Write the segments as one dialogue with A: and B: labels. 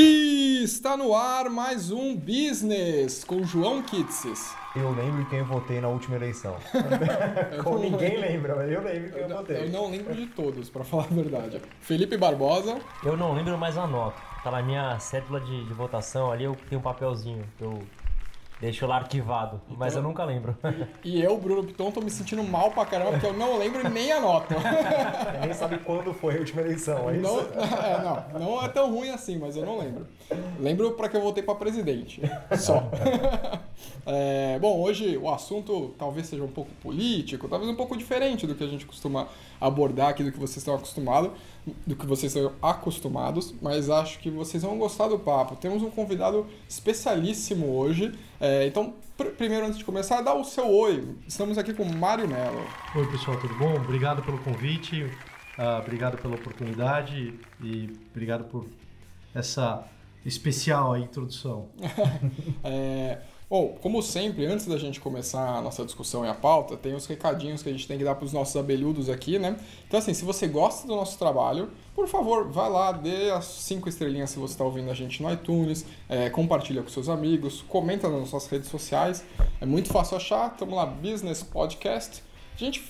A: E está no ar mais um Business com João Kitses.
B: Eu lembro quem eu votei na última eleição. Como ninguém lembra, mas eu lembro quem eu,
A: Eu
B: votei.
A: não lembro de todos, para falar a verdade. Felipe Barbosa.
C: Eu não lembro, mas anoto. Tá na minha cédula de, de votação ali, eu tenho um papelzinho que eu deixo lá arquivado, mas eu nunca lembro.
A: E eu, Bruno Piton, tô me sentindo mal pra caramba porque eu não lembro nem anoto.
B: Você nem sabe quando foi a última eleição, é isso?
A: Não, é, não, não é tão ruim assim, mas eu não lembro. Lembro para que eu votei para presidente. Só. É, bom, hoje o assunto talvez seja um pouco político, talvez um pouco diferente do que a gente costuma abordar aqui, do que vocês estão acostumados, do que vocês estão acostumados, mas acho que vocês vão gostar do papo. Temos um convidado especialíssimo hoje. É, então, pr- primeiro, antes de começar, dá o seu oi. Estamos aqui com o Mário Mello.
D: Oi pessoal, tudo bom? Obrigado pelo convite, ah, obrigado pela oportunidade e obrigado por essa especial introdução.
A: É, bom, como sempre, antes da gente começar a nossa discussão e a pauta, tem os recadinhos que a gente tem que dar para os nossos abelhudos aqui, né? Então, assim, se você gosta do nosso trabalho, por favor, vai lá, dê as cinco estrelinhas se você está ouvindo a gente no iTunes, é, compartilha com seus amigos, comenta nas nossas redes sociais. É muito fácil achar, estamos lá, Business Podcast. A gente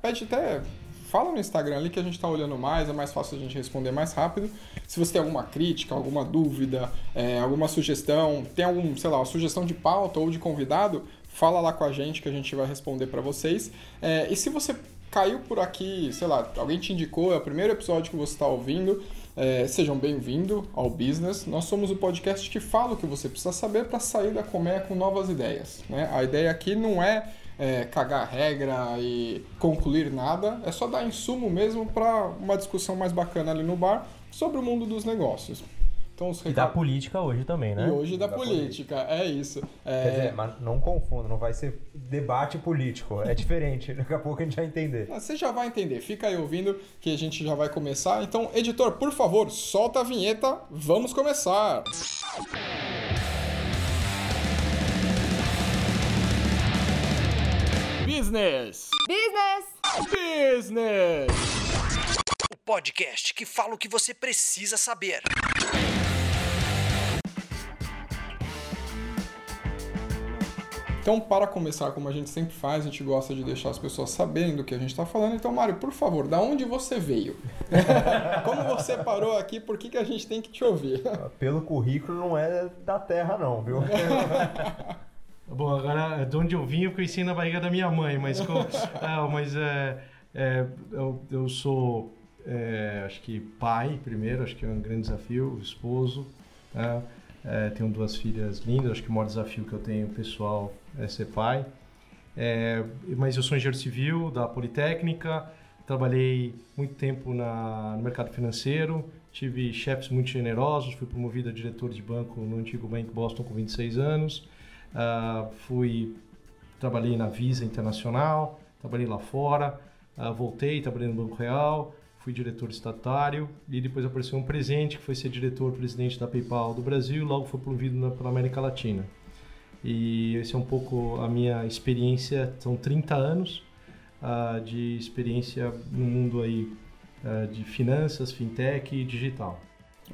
A: pede até fala no Instagram ali que a gente está olhando mais, é mais fácil a gente responder mais rápido. Se você tem alguma crítica, alguma dúvida, é, alguma sugestão, tem algum, sei lá, sugestão de pauta ou de convidado, fala lá com a gente que a gente vai responder para vocês. É, e se você caiu por aqui, sei lá, alguém te indicou, é o primeiro episódio que você está ouvindo, é, sejam bem-vindos ao Business. Nós somos o podcast que fala o que você precisa saber para sair da colmeia com novas ideias. Né? A ideia aqui não é é, cagar regra e concluir nada, é só dar insumo mesmo para uma discussão mais bacana ali no bar sobre o mundo dos negócios. Então, os
C: E da política hoje também, né?
A: E hoje da,
B: Da
A: política, é isso. É,
B: Quer dizer, mas não confunda, não vai ser debate político, é diferente, daqui a pouco a gente vai entender.
A: Você já vai entender, fica aí ouvindo que a gente já vai começar. Então, editor, por favor, solta a vinheta, vamos começar! Business!
E: Business!
A: Business!
F: O podcast que fala o que você precisa saber.
A: Então, para começar, como a gente sempre faz, a gente gosta de deixar as pessoas sabendo do que a gente está falando. Então, Mário, por favor, da onde você veio? como você parou aqui? Por que, que a gente tem que te ouvir?
B: Pelo currículo não é da terra não, viu?
D: Bom, agora de onde eu vim eu conheci na barriga da minha mãe, mas, co- ah, mas é, é, eu, eu sou, é, acho que pai primeiro, acho que é um grande desafio, esposo, né? É, tenho duas filhas lindas, acho que o maior desafio que eu tenho pessoal é ser pai. Mas eu sou engenheiro civil da Politécnica, trabalhei muito tempo na, no mercado financeiro, tive chefes muito generosos, fui promovido a diretor de banco no antigo Bank Boston com 26 anos, Ah, fui trabalhei na Visa Internacional, trabalhei lá fora, ah, voltei, trabalhei no Banco Real, fui diretor estatário e depois apareceu um presente que foi ser diretor-presidente da PayPal do Brasil logo fui promovido na, pela América Latina. E esse é um pouco a minha experiência, são 30 anos ah, de experiência no mundo aí de finanças, fintech e digital.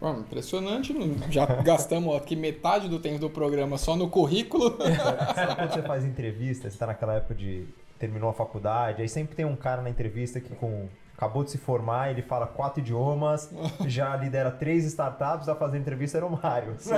A: Bom, impressionante, já gastamos aqui metade do tempo do programa só no currículo.
B: Sabe quando você faz entrevista, você tá naquela época de terminou a faculdade, aí sempre tem um cara na entrevista que com acabou de se formar, ele fala quatro idiomas, já lidera três startups, a fazer entrevista era o Mário.
A: Sim,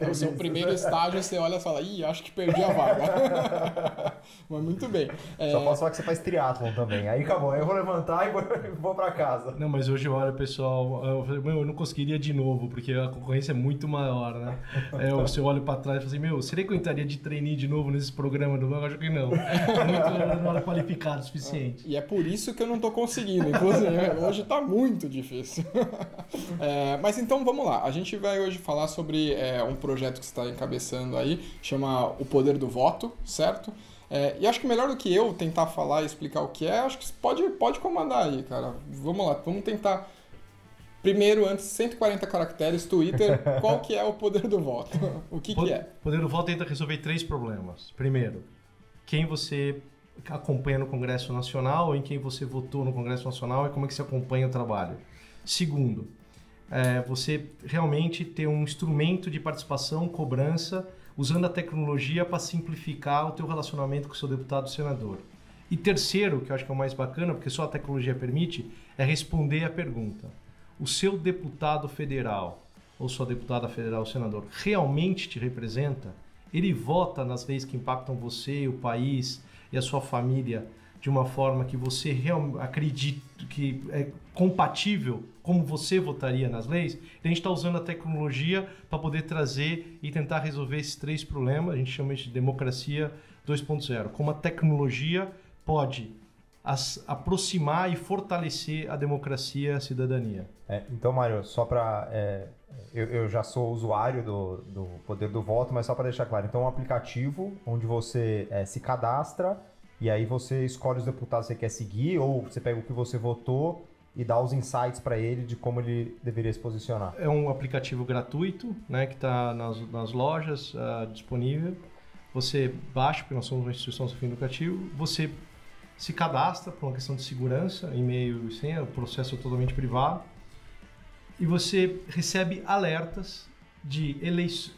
A: é, o seu primeiro estágio você olha e fala, ih, acho que perdi a vaga. Mas muito bem. É,
B: Só posso falar que você faz triatlon também. Aí acabou, aí eu vou levantar e vou, vou pra casa.
D: Não, mas hoje eu olho, pessoal, eu falei, meu, eu não conseguiria de novo, porque a concorrência é muito maior, né? É, eu- se eu olho pra trás e falo assim, meu, será que eu entraria de trainee de novo nesse programa do banco? Eu acho que não. Muito, não era qualificado o suficiente.
A: E é por isso que eu não tô conseguindo, inclusive. hoje tá muito difícil. É, mas então vamos lá. A gente vai hoje falar sobre é, um projeto que você está encabeçando aí, chama O Poder do Voto, certo? É, e acho que melhor do que eu tentar falar e explicar o que é, acho que você pode, pode comandar aí, cara. Vamos lá, vamos tentar. Primeiro, antes, 140 caracteres, Twitter, qual que é o poder do voto? O que, que é?
D: Poder do Voto tenta resolver três problemas. Primeiro, quem você acompanha no Congresso Nacional, em quem você votou no Congresso Nacional e como é que você acompanha o trabalho. Segundo, é, você realmente ter um instrumento de participação, cobrança, usando a tecnologia para simplificar o teu relacionamento com o seu deputado e senador. E terceiro, que eu acho que é o mais bacana, porque só a tecnologia permite, é responder a pergunta: o seu deputado federal ou sua deputada federal ou senador realmente te representa? Ele vota nas leis que impactam você, o país e a sua família de uma forma que você realmente acredita que é compatível como você votaria nas leis, a gente está usando a tecnologia para poder trazer e tentar resolver esses três problemas. A gente chama isso de democracia 2.0. Como a tecnologia pode as, aproximar e fortalecer a democracia e a cidadania.
B: É, então, Mário, só para. É, eu, eu, já sou usuário do, do poder do voto, mas só para deixar claro. Então, é um aplicativo onde você é, se cadastra e aí você escolhe os deputados que você quer seguir, ou você pega o que você votou e dá os insights para ele de como ele deveria se posicionar.
D: É um aplicativo gratuito, né, que está nas, nas lojas uh, disponível. Você baixa, porque nós somos uma instituição sem fim lucrativo, você se cadastra por uma questão de segurança, e-mail e senha, o processo é totalmente privado, e você recebe alertas de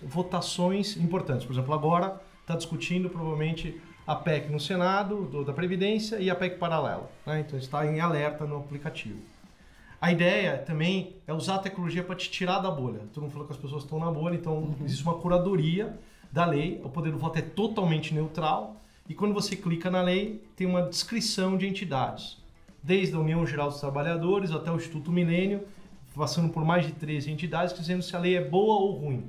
D: votações importantes. Por exemplo, agora está discutindo provavelmente a PEC no Senado, do, da Previdência, e a PEC paralela. Né? Então está em alerta no aplicativo. A ideia também é usar a tecnologia para te tirar da bolha. Todo mundo falou que as pessoas estão na bolha, então uhum. existe uma curadoria da lei. O poder do voto é totalmente neutral. E quando você clica na lei, tem uma descrição de entidades. Desde a União Geral dos Trabalhadores até o Instituto Milênio, passando por mais de 13 entidades, dizendo se a lei é boa ou ruim.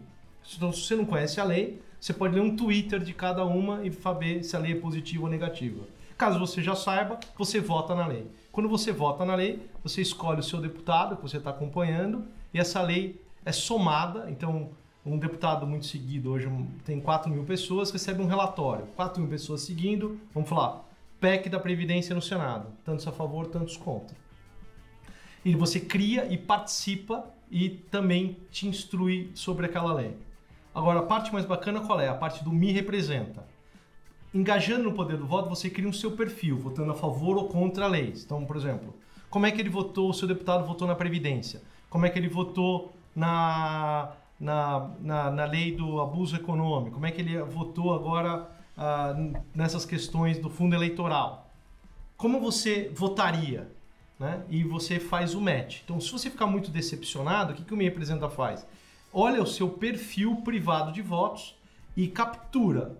D: Então, se você não conhece a lei, você pode ler um Twitter de cada uma e saber se a lei é positiva ou negativa. Caso você já saiba, você vota na lei. Quando você vota na lei, você escolhe o seu deputado que você está acompanhando e essa lei é somada. Então, um deputado muito seguido, hoje tem 4 mil pessoas, recebe um relatório. 4 mil pessoas seguindo, vamos falar, PEC da Previdência no Senado. Tantos a favor, tantos contra. E você cria e participa e também te instrui sobre aquela lei. Agora, a parte mais bacana qual é? A parte do me representa. Engajando no poder do voto, você cria um seu perfil, votando a favor ou contra leis. Então, por exemplo, como é que ele votou, o seu deputado votou na Previdência? Como é que ele votou na, na, na, na lei do abuso econômico? Como é que ele votou agora ah, nessas questões do fundo eleitoral? Como você votaria? Né? E você faz o match. Então, se você ficar muito decepcionado, o que, que o Me Representa faz? olha o seu perfil privado de votos e captura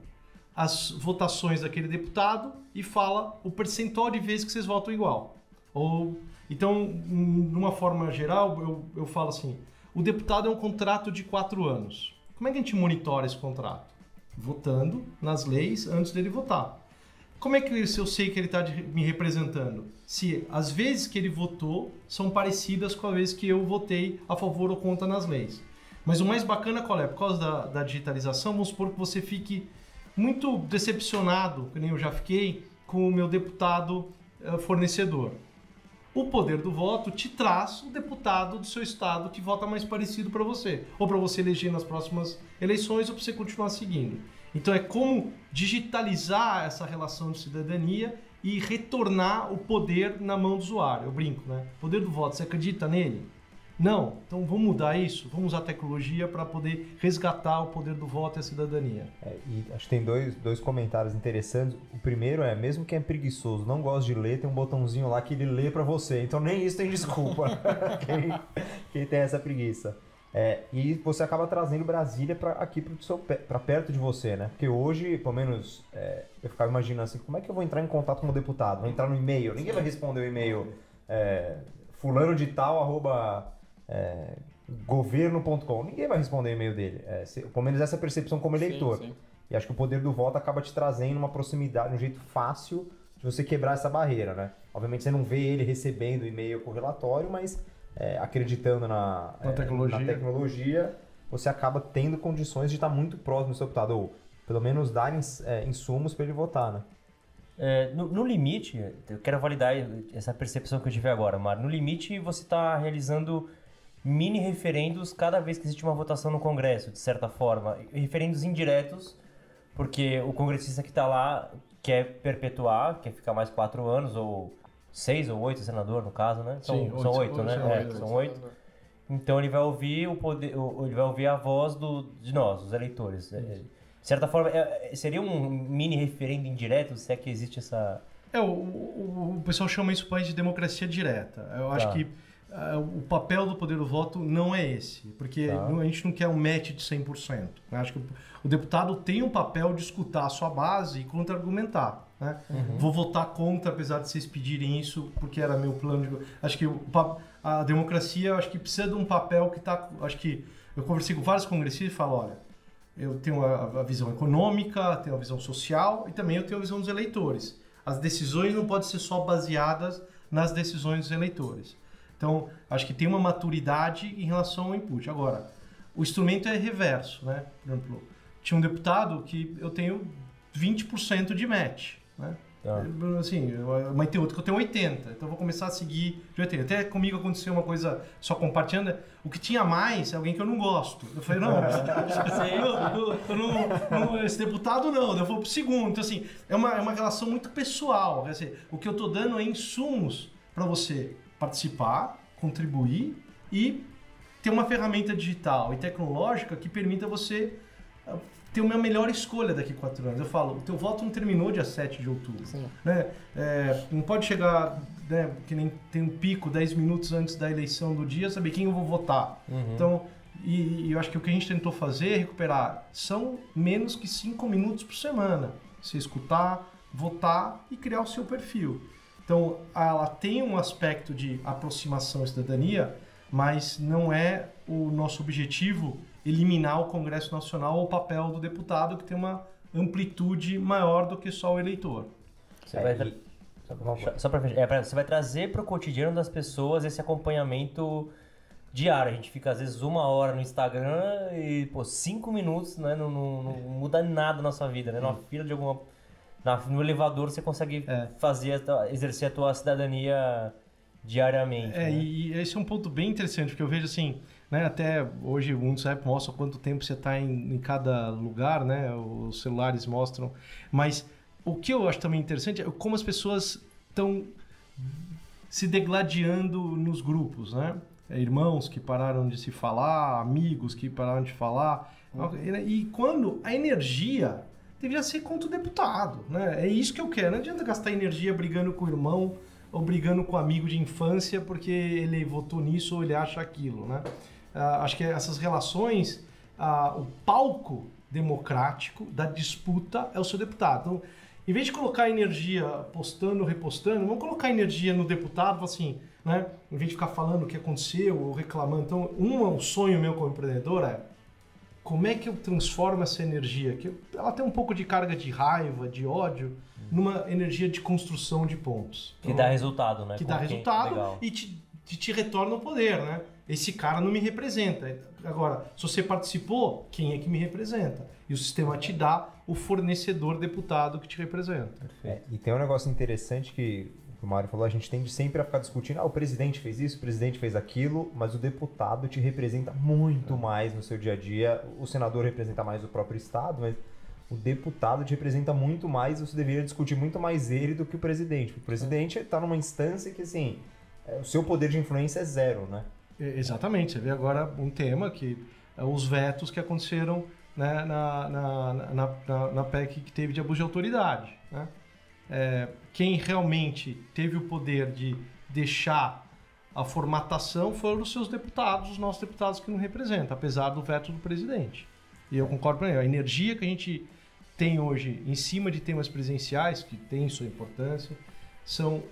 D: as votações daquele deputado e fala o percentual de vezes que vocês votam igual. Ou então, numa forma geral, eu, eu falo assim: o deputado é um contrato de quatro anos. Como é que a gente monitora esse contrato? Votando nas leis antes dele votar. Como é que eu sei que ele está me representando? Se as vezes que ele votou são parecidas com as vezes que eu votei a favor ou contra nas leis. Mas o mais bacana qual é? Por causa da, da digitalização, vamos supor que você fique muito decepcionado, que nem eu já fiquei, com o meu deputado uh, fornecedor. O poder do voto te traz o deputado do seu estado que vota mais parecido para você, ou para você eleger nas próximas eleições, ou para você continuar seguindo. Então é como digitalizar essa relação de cidadania e retornar o poder na mão do usuário. Eu brinco, né? Poder do voto, você acredita nele? Não, então vamos mudar isso, vamos usar tecnologia para poder resgatar o poder do voto e a cidadania.
B: É, e acho que tem dois, dois comentários interessantes. O primeiro é, mesmo quem é preguiçoso, não gosta de ler, tem um botãozinho lá que ele lê para você. Então nem isso tem desculpa, quem, quem, tem essa preguiça. É, e você acaba trazendo Brasília para aqui para perto de você, né? Porque hoje, pelo menos, é, eu ficava imaginando assim, como é que eu vou entrar em contato com o deputado? Vou entrar no e-mail, ninguém vai responder o e-mail é, fulano de tal, arroba é, governo.com. Ninguém vai responder o e-mail dele. É, se, pelo menos essa é a percepção como eleitor. Sim, sim. E acho que o poder do voto acaba te trazendo uma proximidade, um jeito fácil de você quebrar essa barreira, né? Obviamente você não vê ele recebendo e-mail com relatório, mas é, acreditando na,
D: na, é, tecnologia.
B: na, tecnologia. você acaba tendo condições de estar muito próximo do seu deputado, ou pelo menos dar é, insumos para ele votar, né?
C: É, no, no, limite, eu quero validar essa percepção que eu tive agora, Mário. No limite, você está realizando mini referendos cada vez que existe uma votação no Congresso, de certa forma. Referendos indiretos, porque o congressista que está lá quer perpetuar, quer ficar mais quatro anos, ou seis ou oito senador, no caso, né? São,
D: Sim,
C: são oito, né?
D: São
C: é,
D: oito,
C: são oito. Então ele vai ouvir o poder, ele vai ouvir a voz do, de nós, os eleitores. É, é, de certa forma, é- é- seria um mini referendo indireto, se é que existe essa.
D: É, o, o, o pessoal chama isso país de democracia direta. Eu acho
C: Tá.
D: que ah, o papel do poder do voto não é esse, porque
C: Tá.
D: a gente não quer um match de 100%. Eu acho que o, o deputado tem um papel de escutar a sua base e contra-argumentar. Né? Vou votar contra, apesar de vocês pedirem isso, porque era meu plano. De... Acho que a democracia, acho que precisa de um papel que está. Acho que eu conversei com vários congressistas e falo, olha, eu tenho a, a visão econômica, tenho a visão social e também eu tenho a visão dos eleitores. As decisões não podem ser só baseadas nas decisões dos eleitores. Então, acho que tem uma maturidade em relação ao input. Agora, o instrumento é reverso, né? Por exemplo, tinha um deputado que eu tenho 20% de match, né?
C: Ah.
D: Assim, mas tem outro que eu tenho 80, então eu vou começar a seguir de 80. Até comigo aconteceu uma coisa, só compartilhando, o que tinha mais é alguém que eu não gosto. Eu falei, não, eu, eu- eu não, não- esse deputado não, eu vou pro segundo. Então, assim, é uma, é uma relação muito pessoal. Quer dizer, o que eu tô dando é insumos para você participar, contribuir e ter uma ferramenta digital e tecnológica que permita você ah, ter uma melhor escolha daqui a quatro anos. Eu falo, o teu voto não terminou dia 7 de outubro.
A: Sim.
D: Né? É, não pode chegar, né, que nem tem um pico 10 minutos antes da eleição do dia, saber quem eu vou votar. Então, e, e eu acho que o que a gente tentou fazer é recuperar. São menos que 5 minutos por semana. Você escutar, votar e criar o seu perfil. Então, ela tem um aspecto de aproximação à cidadania, mas não é o nosso objetivo eliminar o Congresso Nacional ou o papel do deputado, que tem uma amplitude maior do que só o eleitor.
C: Você
B: É,
C: vai tra-
B: e-
C: Só pra fechar-. É, pra- você vai trazer pro cotidiano das pessoas esse acompanhamento diário. A gente fica às vezes uma hora no Instagram e, pô, cinco minutos, né? Não, não- não muda nada na sua vida, né? Numa fila de alguma. na- no elevador você consegue
D: É.
C: fazer, exercer a tua cidadania diariamente.
D: É,
C: né?
D: e esse é um ponto bem interessante, porque eu vejo assim, né, até hoje o Mundo App mostra quanto tempo você está em, em cada lugar, né, os celulares mostram, mas o que eu acho também interessante é como as pessoas estão se degladiando nos grupos, né? É, irmãos que pararam de se falar, amigos que pararam de falar, e quando a energia deveria ser contra o deputado, né? É isso que eu quero. Não adianta gastar energia brigando com o irmão ou brigando com o amigo de infância porque ele votou nisso ou ele acha aquilo, né? Ah, acho que essas relações, ah, o palco democrático da disputa é o seu deputado. Então, em vez de colocar energia postando, repostando, vamos colocar energia no deputado, assim, né? Em vez de ficar falando o que aconteceu ou reclamando. Então, um, um sonho meu como empreendedor é como é que eu transformo essa energia? Que ela tem um pouco de carga de raiva, de ódio, numa energia de construção de pontos.
C: Que dá resultado, né?
D: que dá resultado
C: Legal.
D: e te, te, te retorna o poder, né? Esse cara não me representa. Agora, se você participou, quem é que me representa? E o sistema te dá o fornecedor deputado que te representa.
B: É, e tem um negócio interessante que o Mário falou, a gente tende sempre a ficar discutindo, ah, o presidente fez isso, o presidente fez aquilo, mas o deputado te representa muito mais no seu dia a dia. O senador representa mais o próprio estado, mas o deputado te representa muito mais, você deveria discutir muito mais ele do que o presidente. O presidente está numa instância que, assim, é, o seu poder de influência é zero, né?
D: Exatamente. Você vê agora um tema que é os vetos que aconteceram né, na, na, na, na, na PEC que teve de abuso de autoridade. Né? É, quem realmente teve o poder de deixar a formatação foram os seus deputados, os nossos deputados que não representam, apesar do veto do presidente. E eu concordo com ele. A energia que a gente tem hoje em cima de temas presidenciais, que tem sua importância, são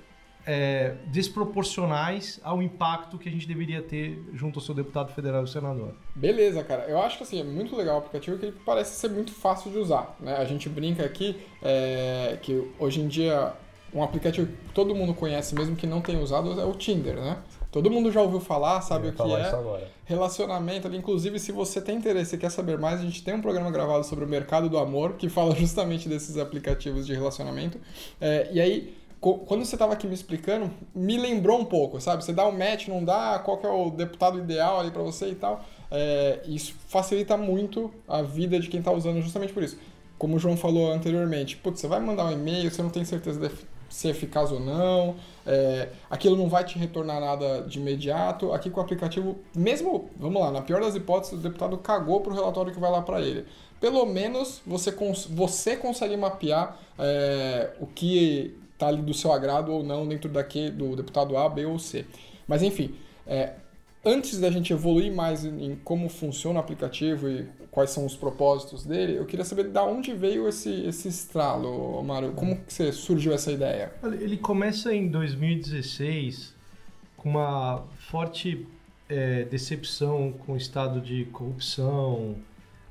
D: é, desproporcionais ao impacto que a gente deveria ter junto ao seu deputado federal e senador.
A: Beleza, cara. Eu acho que assim, é muito legal o aplicativo que ele parece ser muito fácil de usar. Né? A gente brinca aqui é, que hoje em dia um aplicativo que todo mundo conhece, mesmo que não tenha usado, é o Tinder, né? Todo mundo já ouviu falar, sabe o que
B: falar
A: é.
B: isso agora.
A: Relacionamento inclusive, se você tem interesse e quer saber mais, a gente tem um programa gravado sobre o mercado do amor, que fala justamente desses aplicativos de relacionamento. É, e aí, quando você estava aqui me explicando, me lembrou um pouco, sabe? Você dá um match, não dá, qual que é o deputado ideal ali para você e tal. É, isso facilita muito a vida de quem está usando justamente por isso. Como o João falou anteriormente, putz, você vai mandar um e-mail, você não tem certeza da ser eficaz ou não, é, aquilo não vai te retornar nada de imediato. Aqui com o aplicativo, mesmo, vamos lá, na pior das hipóteses, o deputado cagou para o relatório que vai lá para ele. Pelo menos você, cons você consegue mapear é, o que está ali do seu agrado ou não dentro daqui do deputado A, B ou C. Mas enfim, é, antes da gente evoluir mais em, como funciona o aplicativo e quais são os propósitos dele, eu queria saber de onde veio esse, esse estralo, Mário. Como que você surgiu essa ideia?
D: Ele começa em 2016 com uma forte é, decepção com o estado de corrupção,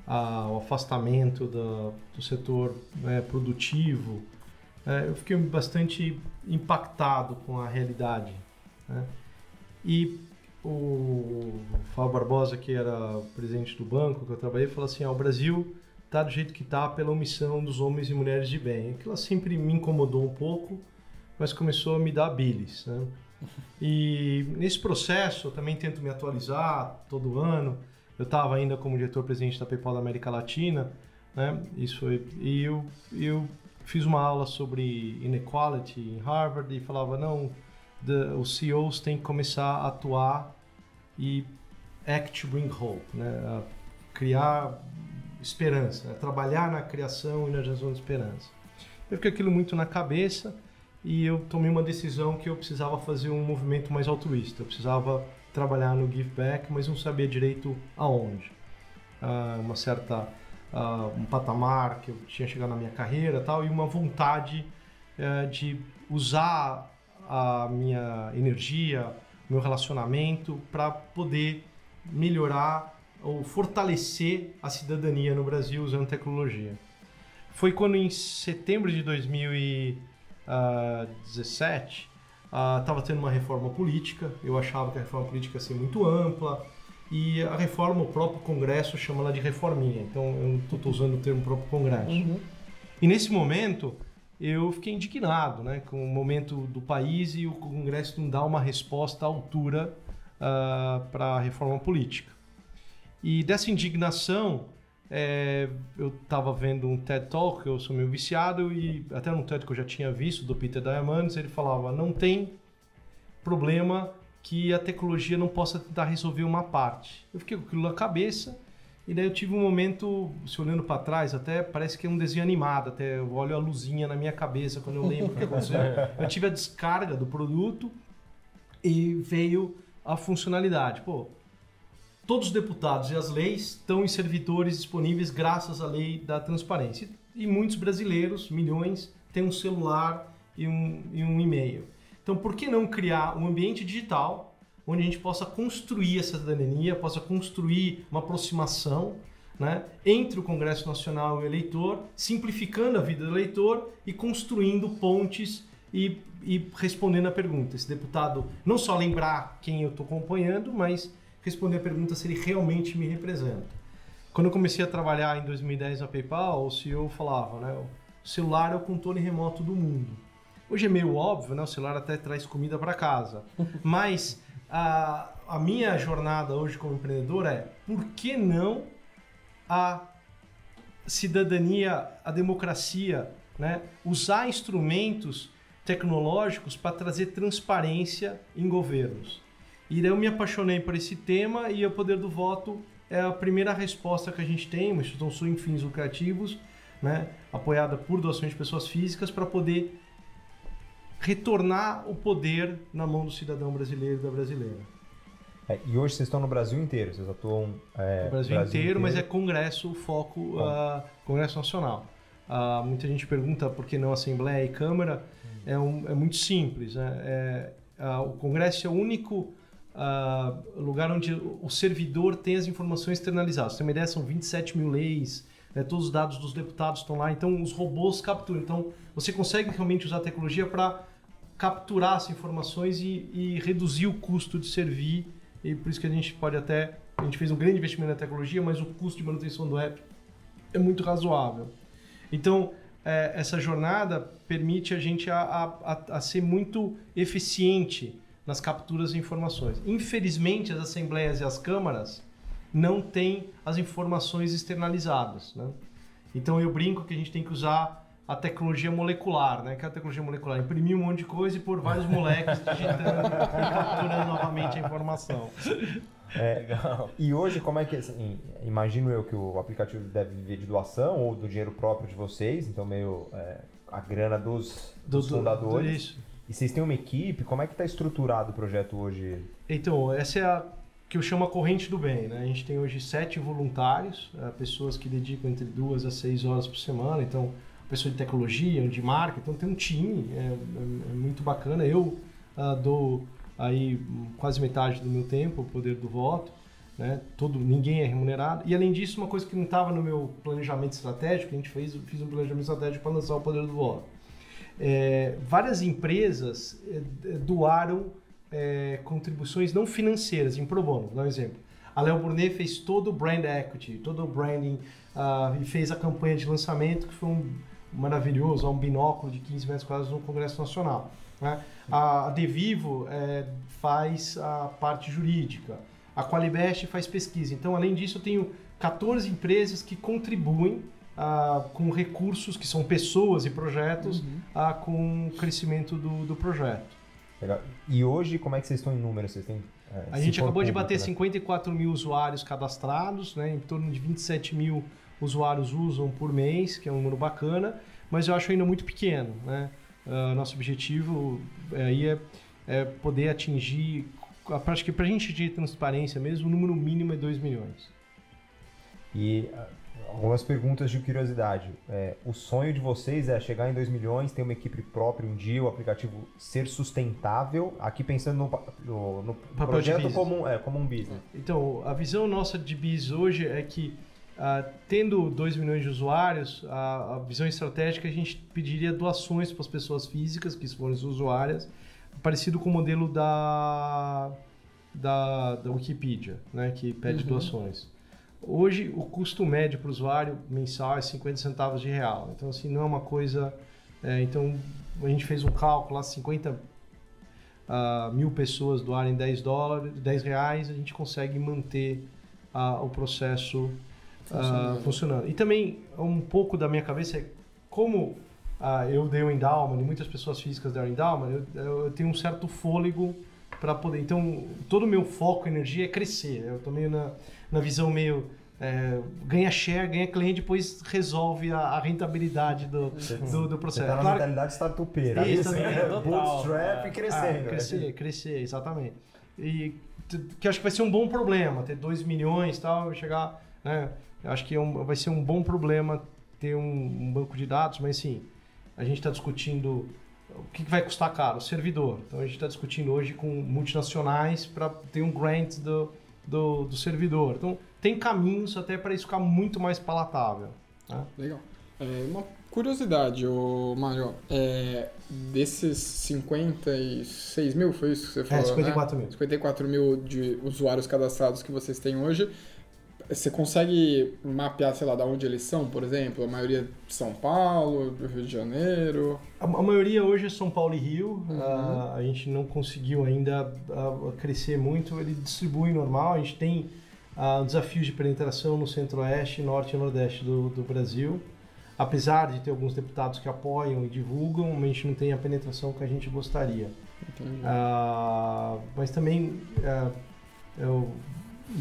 D: a, o afastamento da, do setor né, produtivo. É, eu fiquei bastante impactado com a realidade. Né? E o Fábio Barbosa, que era presidente do banco que eu trabalhei, falou assim: ah, o Brasil está do jeito que está pela omissão dos homens e mulheres de bem. Aquilo sempre me incomodou um pouco, mas começou a me dar bilis. Né? E nesse processo eu também tento me atualizar todo ano. Eu estava ainda como diretor-presidente da PayPal da América Latina, né? Isso e eu, eu fiz uma aula sobre inequality em Harvard e falava não the, os CEOs têm que começar a atuar e act to bring hope, né? Criar esperança, trabalhar na criação e na geração de esperança. Eu fiquei aquilo muito na cabeça e eu tomei uma decisão que eu precisava fazer um movimento mais altruísta. Eu precisava trabalhar no give back, mas não sabia direito aonde. Uh, uma certa uh, um patamar que eu tinha chegado na minha carreira, tal, e uma vontade uh, de usar a minha energia, meu relacionamento para poder melhorar ou fortalecer a cidadania no Brasil usando tecnologia. Foi quando em setembro de 2017 estava uh, tendo uma reforma política. Eu achava que a reforma política ia ser muito ampla e a reforma, o próprio Congresso chama ela de reforminha. Então eu estou usando o termo próprio Congresso. Uhum. E nesse momento eu fiquei indignado né, com o momento do país e o Congresso não dá uma resposta à altura uh, para a reforma política. E dessa indignação, é, eu estava vendo um TED Talk, eu sou meio viciado, e até um TED que eu já tinha visto, do Peter Diamandis, ele falava, não tem problema que a tecnologia não possa tentar resolver uma parte. Eu fiquei com aquilo na cabeça e daí eu tive um momento, se olhando para trás, até parece que é um desenho animado, até eu olho a luzinha na minha cabeça quando eu lembro o que aconteceu. Eu tive a descarga do produto e veio a funcionalidade. Pô, todos os deputados e as leis estão em servidores disponíveis graças à lei da transparência. E muitos brasileiros, milhões, têm um celular e um, e um e-mail. Então, por que não criar um ambiente digital onde a gente possa construir essa cidadania, possa construir uma aproximação né, entre o Congresso Nacional e o eleitor, simplificando a vida do eleitor e construindo pontes e, e respondendo a pergunta. Esse deputado não só lembrar quem eu estou acompanhando, mas responder a pergunta se ele realmente me representa. Quando eu comecei a trabalhar em 2010 na PayPal, o CEO falava, né, o celular é o controle remoto do mundo. Hoje é meio óbvio, né? O celular até traz comida para casa. Mas a, a minha jornada hoje como empreendedor é por que não a cidadania, a democracia, né? usar instrumentos tecnológicos para trazer transparência em governos. E eu me apaixonei por esse tema e o poder do voto é a primeira resposta que a gente tem, uma instituição sem fins lucrativos, né? apoiada por doações de pessoas físicas para poder retornar o poder na mão do cidadão brasileiro e da brasileira.
B: É, e hoje vocês estão no Brasil inteiro, vocês atuam
D: é, no Brasil, Brasil inteiro, inteiro, mas é Congresso o foco, uh, Congresso Nacional. Uh, muita gente pergunta por que não Assembleia e Câmara. É, um, é muito simples. Né? Uh, o Congresso é o único lugar onde o servidor tem as informações externalizadas. Você tem uma ideia, são 27 mil leis, né? todos os dados dos deputados estão lá, então os robôs capturam. Então você consegue realmente usar a tecnologia para capturar essas informações e, e, reduzir o custo de servir. E por isso que a gente pode até. A gente fez um grande investimento na tecnologia, mas o custo de manutenção do app é muito razoável. Então, é, essa jornada permite a gente a, a, a, ser muito eficiente nas capturas de informações. Infelizmente, as assembleias e as câmaras não têm as informações externalizadas. Né? Então, eu brinco que a gente tem que usar a tecnologia molecular, né? Que é a tecnologia molecular? Imprimir um monte de coisa e pôr vários moleques digitando e capturando novamente a informação.
C: Legal.
B: E hoje, como é que. Assim, imagino eu que o aplicativo deve viver de doação ou do dinheiro próprio de vocês, então meio é, a grana dos, dos
D: Do- do-
B: fundadores.
D: do isso.
B: E vocês têm uma equipe? Como é que está estruturado o projeto hoje?
D: Então, essa é a que eu chamo a corrente do bem. Né? A gente tem hoje sete voluntários, eh, pessoas que dedicam entre duas a seis horas por semana. Então, pessoa de tecnologia, de marca. Então, tem um time, é, é- é muito bacana. Eu ah, dou aí quase metade do meu tempo, o poder do voto. Né? Todo, ninguém é remunerado. E, além disso, uma coisa que não estava no meu planejamento estratégico, a gente fez, fiz um planejamento estratégico para lançar o poder do voto. É, várias empresas é, doaram é, contribuições não financeiras em pro bono. Dar um exemplo. A Léo Burnet fez todo o brand equity, todo o branding ah, e fez a campanha de lançamento que foi um maravilhoso, um binóculo de 15 metros quadrados no Congresso Nacional. né? A, a Devivo é, faz a parte jurídica. A Qualibest faz pesquisa. Então, além disso, eu tenho 14 empresas que contribuem ah, com recursos, que são pessoas e projetos, ah, com o crescimento do, do projeto.
B: Legal. E hoje, como é que vocês estão em números? Vocês têm, é,
D: A gente acabou de
B: público,
D: bater
B: né?
D: 54 mil usuários cadastrados, né? em torno de 27 mil usuários usam por mês, que é um número bacana, mas eu acho ainda muito pequeno. Né? Ah, nosso objetivo é, aí é, é poder atingir, acho que para a gente de transparência mesmo, o número mínimo é 2 milhões.
B: E ah, algumas perguntas de curiosidade. É, o sonho de vocês é chegar em 2 milhões, ter uma equipe própria um dia, o aplicativo ser sustentável, aqui pensando no, no, no projeto
D: business.
B: como, é, como um business.
D: Então, a visão nossa de BIS hoje é que, ah, tendo 2 milhões de usuários, a, a visão estratégica a gente pediria doações para as pessoas físicas, que foram as usuárias, parecido com o modelo da, da, da Wikipedia, né, que pede doações. Hoje, o custo médio para o usuário mensal é 50 centavos de real. Então, assim, não é uma coisa... é, então, a gente fez um cálculo lá, 50 ah, mil pessoas doarem 10 dólares, 10 reais, a gente consegue manter ah, o processo ah,
A: Funcionando.
D: funcionando. E também, um pouco da minha cabeça é como ah, eu dei o endowment e muitas pessoas físicas deram endowment, eu, eu tenho um certo fôlego para poder. Então, todo o meu foco e energia é crescer. Eu tô meio na, na visão meio. é, ganha share, ganha cliente, depois resolve a, a rentabilidade do, do, do
B: Você
D: processo.
B: está na
D: Claro
B: mentalidade startupeira.
D: Isso,
B: né?
D: é,
C: total.
B: Bootstrap e crescendo.
D: ah,
B: né?
D: crescer, crescer, exatamente. E que acho que vai ser um bom problema, ter 2 milhões e tal, chegar, né? Eu acho que é um- vai ser um bom problema ter um, um banco de dados, mas sim, a gente está discutindo o que, que vai custar caro, o servidor. Então a gente está discutindo hoje com multinacionais para ter um grant do, do, do servidor. Então tem caminhos até para isso ficar muito mais palatável. né?
A: Legal. É, uma curiosidade, ô Mário, é, desses 56 mil, foi isso que você falou?
D: 54
A: né?
D: mil.
A: 54 mil de usuários cadastrados que vocês têm hoje. Você consegue mapear, sei lá, de onde eles são, por exemplo? A maioria de São Paulo, do Rio de Janeiro.
D: A, a maioria hoje é São Paulo e Rio. Ah, a gente não conseguiu ainda ah, crescer muito. Ele distribui normal. A gente tem ah, desafios de penetração no centro-oeste, norte e nordeste do, do Brasil. Apesar de ter alguns deputados que apoiam e divulgam, a gente não tem a penetração que a gente gostaria. Ah, mas também ah, eu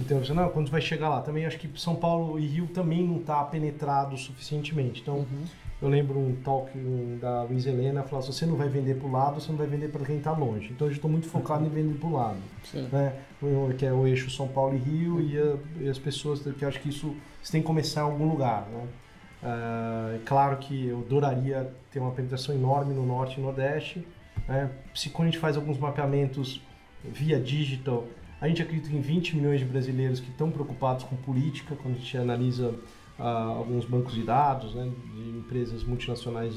D: então, você, não, quando vai chegar lá, também acho que São Paulo e Rio também não está penetrado suficientemente. Então, eu lembro um talk da Luiz Helena, falou se você não vai vender para o lado, você não vai vender para quem está longe. Então, eu estou muito focado em vender para o lado,
A: Sim.
D: né? Que é o eixo São Paulo e Rio e, a- e as pessoas, que acho que isso você tem que começar em algum lugar, né? É claro que eu adoraria ter uma penetração enorme no Norte e Nordeste, né? Se quando a gente faz alguns mapeamentos via digital, a gente acredita em 20 milhões de brasileiros que estão preocupados com política, quando a gente analisa ah, alguns bancos de dados, né, de empresas multinacionais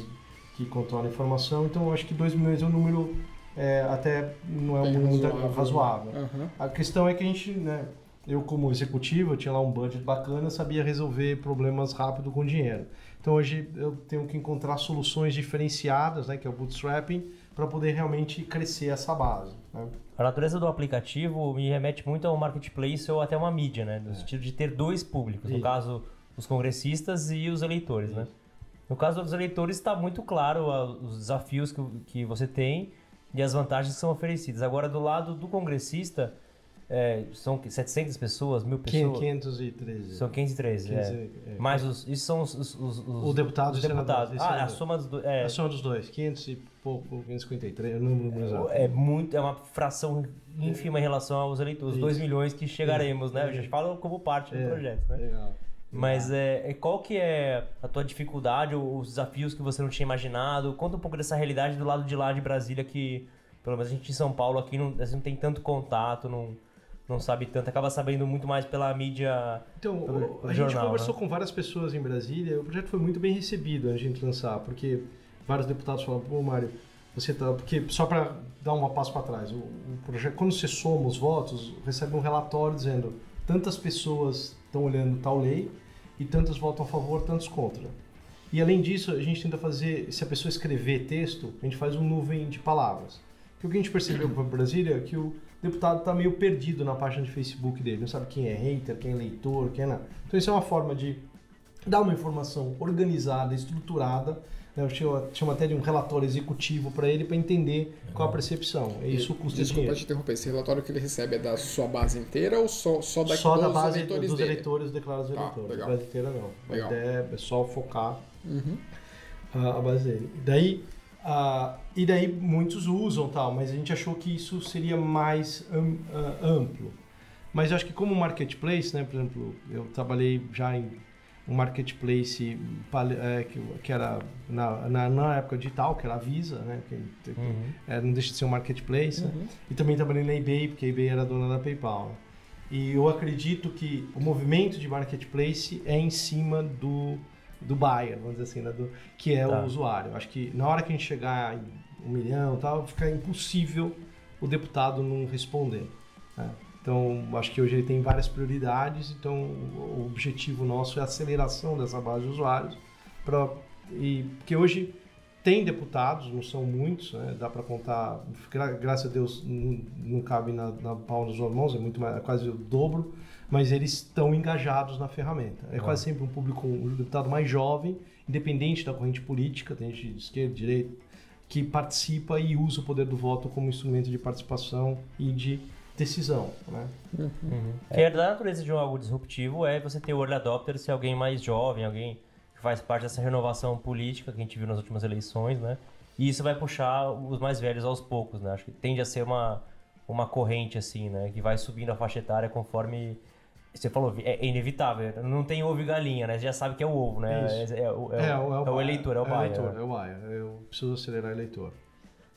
D: que controlam a informação. Então, eu acho que 2 milhões é um número é, até não é um
A: Bem
D: número muito
A: razoável.
D: razoável.
A: Aham.
D: A questão é que a gente, né, eu como executivo, eu tinha lá um budget bacana, sabia resolver problemas rápido com dinheiro. Então hoje eu tenho que encontrar soluções diferenciadas, né, que é o bootstrapping, para poder realmente crescer essa base. Né?
C: A natureza do aplicativo me remete muito ao marketplace ou até uma mídia, né? No sentido de ter dois públicos, no
D: Isso.
C: caso, os congressistas e os eleitores, né? No caso dos eleitores, está muito claro ah, os desafios que, que você tem e as vantagens que são oferecidas. Agora, do lado do congressista, é, são 700 pessoas, mil pessoas?
D: 513.
C: São 513,
D: 15,
C: é.
D: é.
C: Mas os, isso são os, os, os, os
D: O deputado
C: os
D: o
C: deputados.
D: esse
C: Ah,
D: é
C: a
D: o-
C: soma dos dois. É,
D: A soma dos dois, 500 e pouco, 553, eu não lembro exato.
C: é muito, é uma fração ínfima em relação aos eleitores, os 2
D: Isso.
C: milhões que chegaremos, né? A gente fala como parte do
D: É,
C: projeto, né?
D: Legal.
C: Mas é, é- qual que é a tua dificuldade, ou os desafios que você não tinha imaginado? Conta um pouco dessa realidade do lado de lá de Brasília que, pelo menos a gente em São Paulo aqui não, a gente não tem tanto contato, não, não sabe tanto, acaba sabendo muito mais pela mídia.
D: Então,
C: Pelo- pelo
D: a gente
C: jornal,
D: conversou
C: né?
D: com várias pessoas em Brasília, o projeto foi muito bem recebido antes de a gente lançar, porque vários deputados falaram, pô, Mário, você tá. Porque, só para dar um passo para trás, o, o projeto, quando você soma os votos, recebe um relatório dizendo tantas pessoas estão olhando tal lei e tantas votam a favor, tantos contra. E além disso, a gente tenta fazer, se a pessoa escrever texto, a gente faz um nuvem de palavras. Porque o que a gente percebeu para Brasília é que o deputado está meio perdido na página de Facebook dele, não sabe quem é hater, quem é leitor, quem é nada. Então isso é uma forma de dar uma informação organizada, estruturada. né? Eu chamo, chamo até de um relatório executivo para ele para entender qual a percepção. E isso custa
A: Desculpa
D: dinheiro.
A: te interromper, esse relatório que ele recebe é da sua base inteira ou só, só, da,
D: Só da
A: dos
D: base
A: eleitores
D: dos
A: dele?
D: eleitores declarados
A: Tá,
D: eleitores.
A: legal.
D: A base inteira não.
A: Legal.
D: ideia é só focar
A: Uhum.
D: a, a base dele. Daí, ah, e daí muitos usam tal, mas a gente achou que isso seria mais am- ah, amplo. Mas eu acho que como marketplace, né, por exemplo, eu trabalhei já em um marketplace é, que, que era na, na, na época digital, que era a Visa, né, que, é, não deixa de ser um marketplace, né? e também trabalhei na eBay, porque a eBay era dona da PayPal. né. E eu acredito que o movimento de marketplace é em cima do, do buyer, vamos dizer assim, né, do, que é
C: Tá.
D: o usuário. Acho que na hora que a gente chegar em um milhão e tal, fica impossível o deputado não responder. né? Então, acho que hoje ele tem várias prioridades, então o objetivo nosso é a aceleração dessa base de usuários, pra, e, porque hoje tem deputados, não são muitos, né? dá para contar, gra- graças a Deus não, não cabe na, na palma dos mãos, é muito mais, é quase o dobro, mas eles estão engajados na ferramenta. É quase sempre um público, um deputado mais jovem, independente da corrente política, tem gente de esquerda, direita, que participa e usa o poder do voto como instrumento de participação e de decisão. Né?
C: Que é da natureza de um algo disruptivo é você ter o early adopter ser alguém mais jovem, alguém que faz parte dessa renovação política que a gente viu nas últimas eleições, né? E isso vai puxar os mais velhos aos poucos, né? Acho que tende a ser uma, uma corrente, assim, né? Que vai subindo a faixa etária conforme... Você falou, é inevitável, não tem ovo e galinha, né? Você já sabe que é o ovo, né?
D: Isso.
C: É, é o, é o- é o eleitor, é o
D: É o eleitor,
C: né?
D: é o. Eu preciso acelerar o eleitor.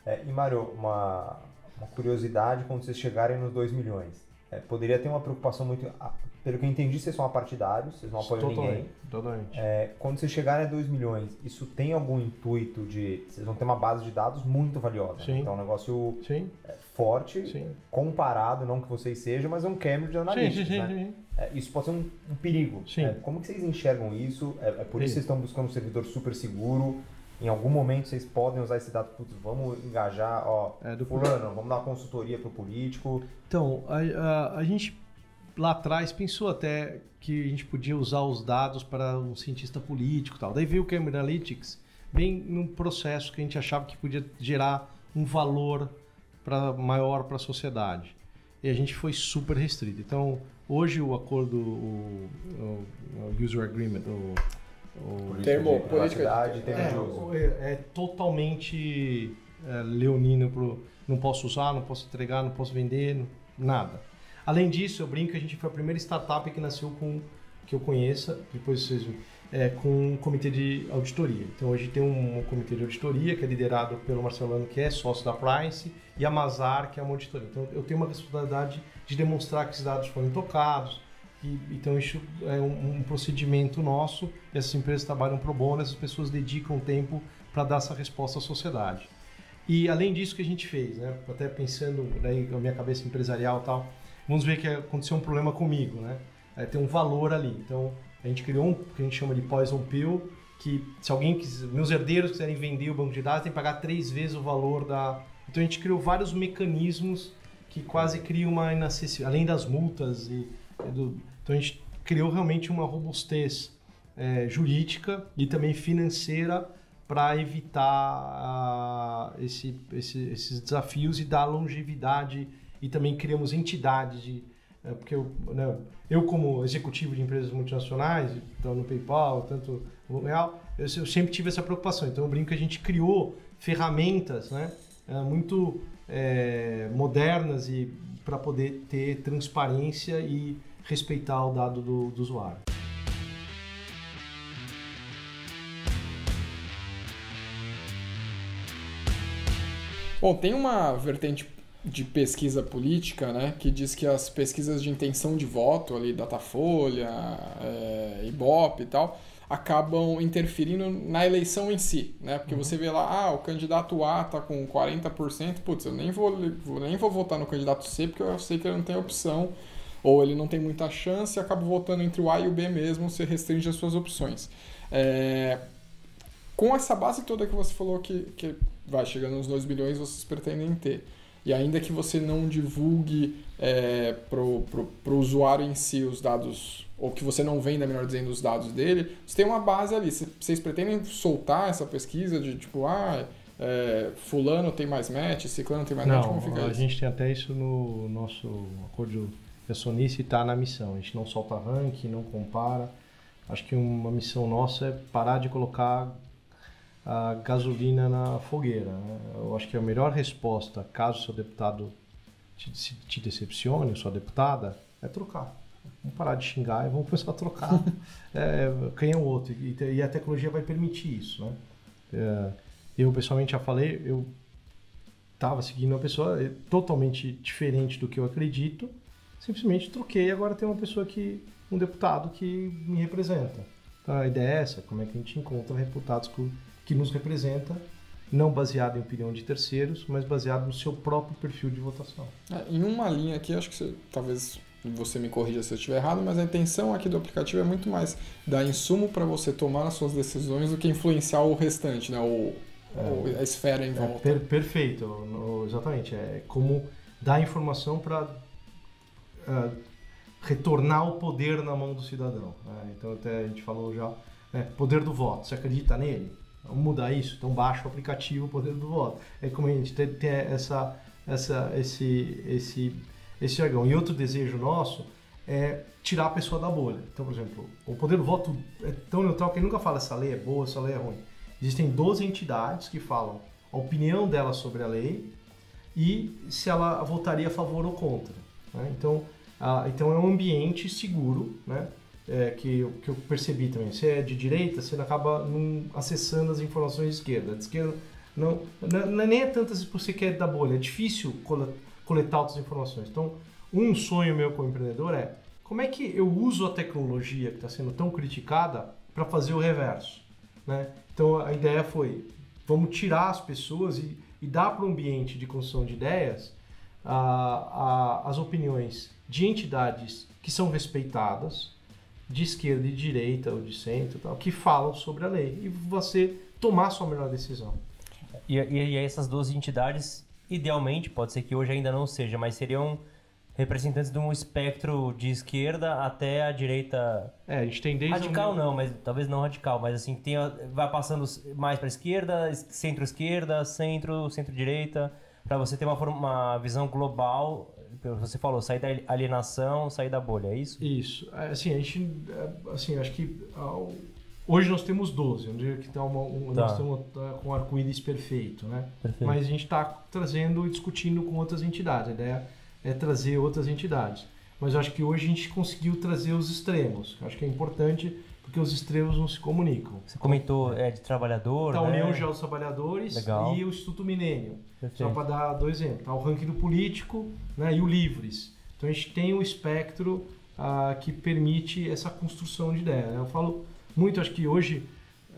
B: É, e Mário, uma, uma curiosidade quando vocês chegarem nos 2 milhões. É, poderia ter uma preocupação muito. Pelo que eu entendi, vocês são apartidários, vocês não apoiam ninguém.
D: Totalmente. Totalmente.
B: É, quando vocês chegarem a 2 milhões, isso tem algum intuito de. Vocês vão ter uma base de dados muito valiosa. né?
D: Sim.
B: Então é um negócio
D: Sim,
B: forte,
D: sim.
B: comparado, não que vocês sejam, mas é um Cambridge
D: Sim,
B: Analytics.
D: sim, sim,
B: né?
D: sim.
B: É, isso pode ser um, um perigo.
D: Sim.
B: É, como que vocês enxergam isso? É, é por isso que
D: Sim.
B: vocês estão buscando um servidor super seguro. Em algum momento vocês podem usar esse dado, putz, vamos engajar, ó,
D: É, do-
B: fulano, vamos dar uma consultoria pro político.
D: Então, a, a, a gente lá atrás pensou até que a gente podia usar os dados para um cientista político e tal. Daí veio o Cambridge Analytics bem num processo que a gente achava que podia gerar um valor pra, maior para a sociedade. E a gente foi super restrito. Então, hoje o acordo, o, o- o User Agreement, o, o
A: Termo,
B: de
A: política de-
B: privacidade, termo
D: é,
B: de uso.
D: é, é totalmente é, leonino pro não posso usar, não posso entregar, não posso vender, não- nada. Além disso, eu brinco que a gente foi a primeira startup que nasceu com que eu conheça, depois vocês é, com um comitê de auditoria. Então hoje tem um, comitê de auditoria que é liderado pelo Marcelano, que é sócio da Price, e a Mazar, que é uma auditoria. Então eu tenho uma responsabilidade de demonstrar que esses dados foram tocados. E, então isso é um, um procedimento nosso. Essas empresas trabalham pro bono, essas pessoas dedicam tempo para dar essa resposta à sociedade. E além disso que a gente fez, né? Até pensando daí a minha cabeça empresarial e tal, vamos ver que aconteceu um problema comigo, né? É, tem um valor ali. Então a gente criou um que a gente chama de poison pill, que se alguém quiser, meus herdeiros quiserem vender o banco de dados, tem que pagar três vezes o valor da. Então a gente criou vários mecanismos que quase criam uma inacessibilidade, além das multas e e do... então a gente criou realmente uma robustez é, jurídica e também financeira para evitar ah, esse, esse- esses desafios e dar longevidade e também criamos entidades de é, porque eu, né, eu como executivo de empresas multinacionais, então no PayPal, tanto no Real, eu, eu sempre tive essa preocupação. Então eu brinco que a gente criou ferramentas, né, é, muito é, modernas e para poder ter transparência e respeitar o dado do, do usuário.
A: Bom, tem uma vertente de pesquisa política, né, que diz que as pesquisas de intenção de voto ali, Datafolha, é, Ibope e tal, acabam interferindo na eleição em si, né? Porque você vê lá, ah, o candidato A tá com 40%, putz, eu nem vou, vou- nem vou votar no candidato C porque eu sei que ele não tem opção, ou ele não tem muita chance e acabo votando entre o A e o B mesmo, você restringe as suas opções. É, com essa base toda que você falou que, que vai chegando nos 2 bilhões, vocês pretendem ter. E ainda que você não divulgue é, pro, pro, pro usuário em si os dados, ou que você não venda, melhor dizendo, os dados dele, você tem uma base ali. Cê- Vocês pretendem soltar essa pesquisa de tipo, ah, é, fulano tem mais match, ciclano tem mais match, como
D: Não,
A: fica
D: a
A: isso?
D: gente tem até isso no nosso acordo acionista e está na missão. A gente não solta ranking, não compara. Acho que uma missão nossa é parar de colocar a gasolina na fogueira. né? Eu acho que a melhor resposta, caso seu deputado te, te decepcione, sua deputada, é trocar. Vamos parar de xingar e vamos começar a trocar é, quem é o outro. E, e a tecnologia vai permitir isso. Né? É, eu, pessoalmente, já falei, eu estava seguindo uma pessoa eh, totalmente diferente do que eu acredito, simplesmente troquei e agora tem uma pessoa que, um deputado que me representa. Então a ideia é essa, como é que a gente encontra deputados que, que nos representa, não baseado em opinião de terceiros, mas baseado no seu próprio perfil de votação.
A: É, em uma linha aqui, acho que você, talvez você me corrija se eu estiver errado, mas a intenção aqui do aplicativo é muito mais dar insumo para você tomar as suas decisões do que influenciar o restante, né? O, o- a esfera em
D: É,
A: volta.
D: per- perfeito, no- exatamente. É como dar informação para retornar o poder na mão do cidadão. né? Então até a gente falou já, né, poder do voto. Você acredita nele? Vamos mudar isso. Então baixa o aplicativo Poder do Voto. É como a gente tem, tem essa, essa, esse, esse, esse jargão. E outro desejo nosso é tirar a pessoa da bolha. Então, por exemplo, o poder do voto é tão neutral que ele nunca fala essa lei é boa, essa lei é ruim. Existem 12 entidades que falam a opinião dela sobre a lei e se ela votaria a favor ou contra. né? Então, ah, então é um ambiente seguro, né? É, que, eu- que eu percebi também. Se é de direita, você acaba não acessando as informações de esquerda. De esquerda não, não, é nem é tantas por você quer da bolha, é difícil cole- coletar outras informações. Então, um sonho meu como empreendedor é como é que eu uso a tecnologia que está sendo tão criticada para fazer o reverso, né? Então a ideia foi vamos tirar as pessoas e, e dar para o ambiente de construção de ideias a- a- as opiniões de entidades que são respeitadas de esquerda e de direita ou de centro tal, que falam sobre a lei e você tomar a sua melhor decisão.
C: E, e, e essas 12 entidades, idealmente, pode ser que hoje ainda não seja, mas seriam representantes de um espectro de esquerda até a direita.
D: É, a gente tem desde
C: Radical
D: um-
C: não, mas talvez não radical, mas assim, tem, vai passando mais para esquerda, es- centro-esquerda, centro, centro-direita, para você ter uma, uma visão global. Você falou, sair da alienação, sair da bolha, é isso?
D: Isso. É, Assim, a gente. é, Assim, acho que. Hoje nós temos 12, onde que tá uma, um,
C: Tá.
D: nós estamos tá, com o arco-íris perfeito, né?
C: Perfeito.
D: Mas a gente está trazendo e discutindo com outras entidades. A ideia é trazer outras entidades. Mas eu acho que hoje a gente conseguiu trazer os extremos. Eu acho que é importante porque os extremos não se comunicam.
C: Você comentou é, de trabalhador,
D: Tá a
C: né?
D: União Geral dos Trabalhadores
C: Legal.
D: e o Instituto Milênio. Só para dar dois exemplos. Tá o ranking do político né, e o Livres. Então a gente tem o espectro ah, que permite essa construção de ideia. né? Eu falo muito, acho que hoje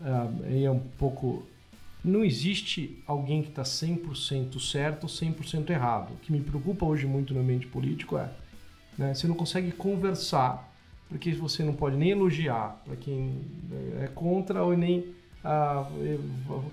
D: ah, é um pouco. Não existe alguém que está 100% certo ou 100% errado. O que me preocupa hoje muito no ambiente político é né, você não consegue conversar, porque você não pode nem elogiar para quem é contra ou nem ah, eh,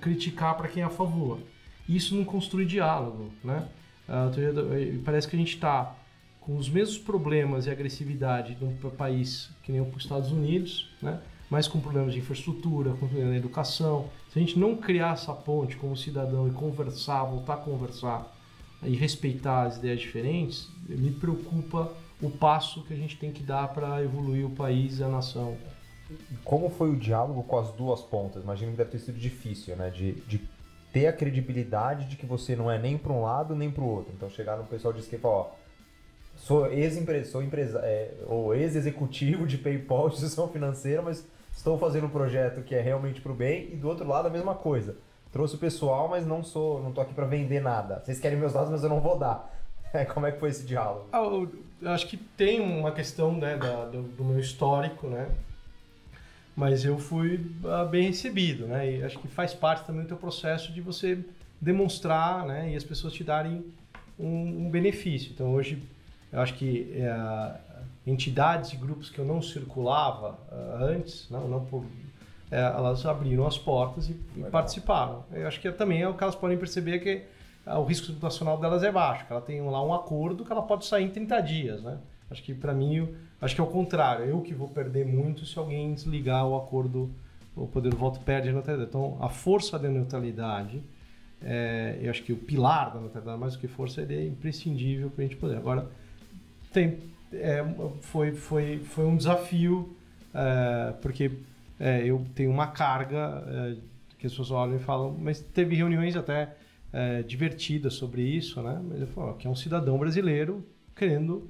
D: criticar para quem é a favor. Isso não construi diálogo, né? Ah, eh, parece que a gente está com os mesmos problemas e agressividade de um pa- país que nem os Estados Unidos, né? mas com problemas de infraestrutura, com problemas na educação. Se a gente não criar essa ponte como cidadão e conversar, voltar a conversar e respeitar as ideias diferentes, me preocupa o passo que a gente tem que dar para evoluir o país e a nação.
B: Como foi o diálogo com as duas pontas? Imagino que deve ter sido difícil, né? De, de ter a credibilidade de que você não é nem para um lado nem para o outro. Então chegar no pessoal de esquerda e falar, ó, sou ex-empresa, sou empresa, é, ou ex-executivo de PayPal, de instituição financeira, mas estou fazendo um projeto que é realmente para o bem e do outro lado a mesma coisa. Trouxe o pessoal, mas não sou, não tô aqui para vender nada. Vocês querem meus dados, mas eu não vou dar. Como é que foi esse diálogo?
D: Ah, eu acho que tem uma questão né, da, do, do meu histórico, né? mas eu fui uh, bem recebido, né? E acho que faz parte também do teu processo de você demonstrar, né? E as pessoas te darem um, um benefício. Então hoje eu acho que uh, entidades e grupos que eu não circulava uh, antes, não, não por, é, elas abriram as portas e, e participaram. Eu acho que também é o que elas podem perceber que o risco reputacional delas é baixo, que ela tem lá um acordo que ela pode sair em 30 dias, né? Acho que para mim Acho que é o contrário, eu que vou perder muito se alguém desligar o acordo, o poder do voto perde a neutralidade. Então, a força da neutralidade, é, eu acho que o pilar da neutralidade, mais do que força, ele é imprescindível para a gente poder. Agora, tem, é, foi, foi, foi um desafio, é, porque é, eu tenho uma carga que as pessoas olham e falam, mas teve reuniões até é, divertidas sobre isso, né? Mas eu falo, que é um cidadão brasileiro querendo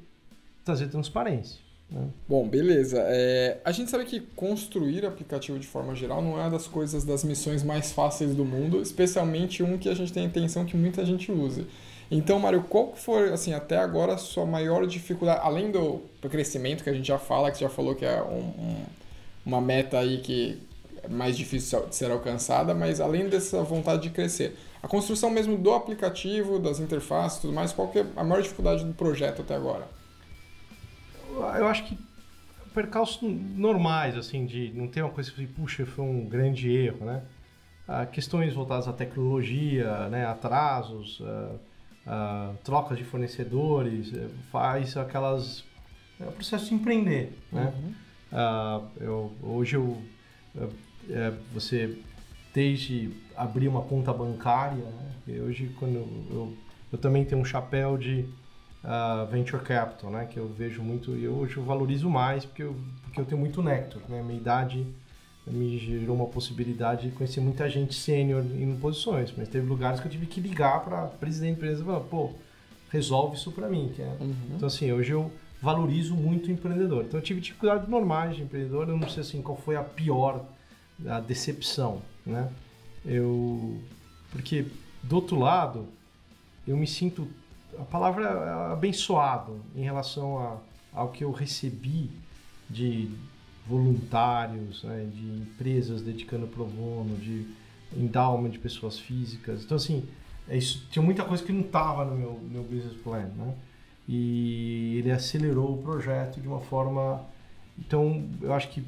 D: trazer transparência. Né?
A: Bom, beleza. É, a gente sabe que construir aplicativo de forma geral não é uma das coisas, das missões mais fáceis do mundo, especialmente um que a gente tem a intenção que muita gente use. Então, Mário, qual foi, assim, até agora a sua maior dificuldade, além do, do crescimento que a gente já fala, que você já falou que é um, um, uma meta aí que é mais difícil de ser alcançada, mas além dessa vontade de crescer, a construção mesmo do aplicativo, das interfaces e tudo mais, qual que é a maior dificuldade do projeto até agora?
D: eu acho que percalços normais, assim, de não ter uma coisa que, puxa, foi um grande erro, né? Ah, questões voltadas à tecnologia, né? atrasos, ah, ah, trocas de fornecedores, eh, faz aquelas... É o processo de empreender, né? Uhum. eu, hoje eu, é, você, desde abrir uma conta bancária, né? hoje quando eu, eu também tenho um chapéu de uh, venture capital, né? Que eu vejo muito e hoje eu valorizo mais porque eu, porque eu tenho muito néctar, né? Minha idade me gerou uma possibilidade de conhecer muita gente sênior em posições, mas teve lugares que eu tive que ligar para presidente da empresa e falar, pô, resolve isso para mim. Que é... Uhum. Então assim, hoje eu valorizo muito o empreendedor. Então eu tive dificuldades normais de empreendedor, eu não sei assim qual foi a pior a decepção, né? Eu porque do outro lado eu me sinto a palavra é abençoado em relação a, ao que eu recebi de voluntários, né, de empresas dedicando pro bono, de endowment de pessoas físicas. Então, assim, é isso, tinha muita coisa que não estava no meu, meu business plan, né? E ele acelerou o projeto de uma forma... Então, eu acho que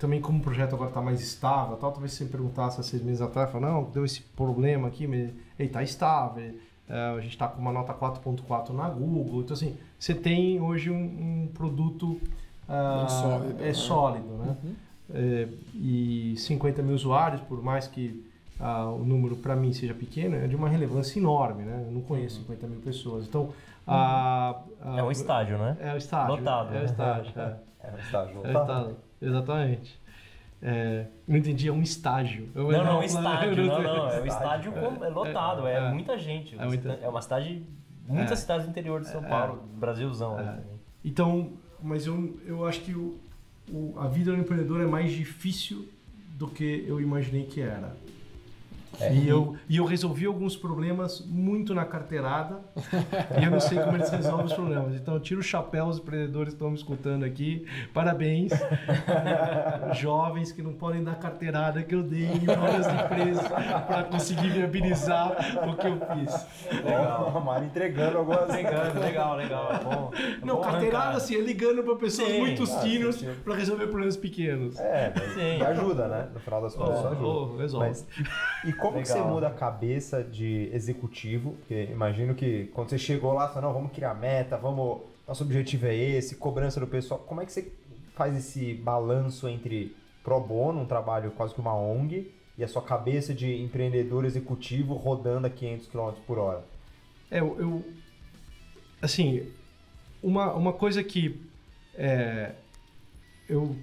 D: também como o projeto agora está mais estável, tal, talvez você perguntasse há seis meses atrás, fala, não, deu esse problema aqui, mas ele está estável, é, a gente está com uma nota 4.4 na Google. Então, assim, você tem hoje um, um produto uh, sólido, é né? sólido, né? Uhum. É, e 50 mil usuários, por mais que uh, o número para mim seja pequeno, é de uma relevância enorme, né? Eu não conheço uhum. 50 mil pessoas. Então,
C: uhum. é um estádio, né?
D: É o estádio.
C: Lotado.
D: É o
C: né?
D: estádio. É,
B: é um estádio
D: lotado. É o estádio. Exatamente. É, não entendi, é um estágio.
C: Eu não, não, é estádio, não, não, é um estádio é, é lotado, é, é, muita gente. É, muita... é uma cidade, muitas é. cidades do interior de São Paulo, Brasilzão. Né,
D: então, mas eu, eu acho que o, o, a vida do empreendedor é mais difícil do que eu imaginei que era. É. E, eu, e eu resolvi alguns problemas muito na carteirada e eu não sei como eles resolvem os problemas. Então eu tiro o chapéu aos empreendedores que estão me escutando aqui. Parabéns. Jovens que não podem dar carteirada que eu dei em várias empresas para conseguir viabilizar o que eu fiz.
B: Legal. A Mari entregando algumas.
C: Entregando, legal, legal. É bom,
D: é não, carteirada assim, é ligando para pessoas sim, muito seniors para resolver problemas pequenos.
B: É, sim. ajuda, né? No final das contas, oh, ajuda.
D: Oh, resolve. Mas,
B: e como Legal. que você muda a cabeça de executivo? Porque imagino que quando você chegou lá, você falou, não, vamos criar meta, vamos. Nosso objetivo é esse, cobrança do pessoal. Como é que você faz esse balanço entre pro bono, um trabalho quase que uma ONG, e a sua cabeça de empreendedor executivo rodando a 500 km por hora?
D: É, eu, eu assim, uma, uma coisa que é, eu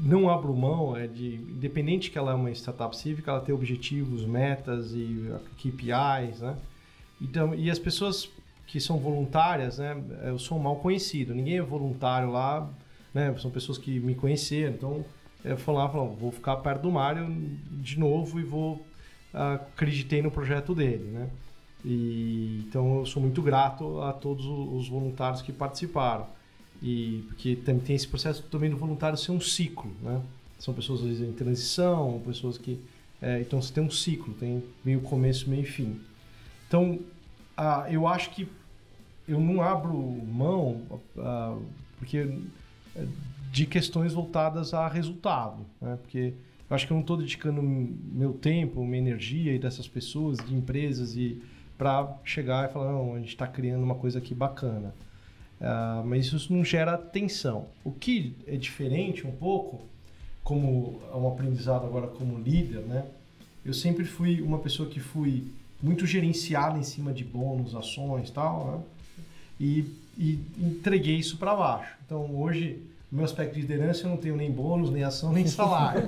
D: não abro mão é de, independente que ela é uma startup cívica, ela tem objetivos, metas e KPIs, né? Então, e as pessoas que são voluntárias, né? Eu sou mal conhecido, ninguém é voluntário lá, né? São pessoas que me conheceram, então eu falo lá, falo, vou ficar perto do Mário de novo e vou acreditei no projeto dele, né? E, então eu sou muito grato a todos os voluntários que participaram. E porque também tem esse processo também do voluntário ser um ciclo, né? São pessoas às vezes em transição, pessoas que é, então você tem um ciclo, tem meio começo, meio fim. Então eu acho que eu não abro mão porque é, de questões voltadas a resultado, né? Porque eu acho que eu não estou dedicando meu tempo, minha energia e dessas pessoas, de empresas e para chegar e falar não, a gente está criando uma coisa aqui bacana. Uh, mas isso não gera tensão. O que é diferente um pouco, como é um aprendizado agora como líder, né? Eu sempre fui uma pessoa que fui muito gerenciada em cima de bônus, ações tal, né? e, e entreguei isso para baixo. Então hoje, no meu aspecto de liderança, eu não tenho nem bônus, nem ação, nem salário.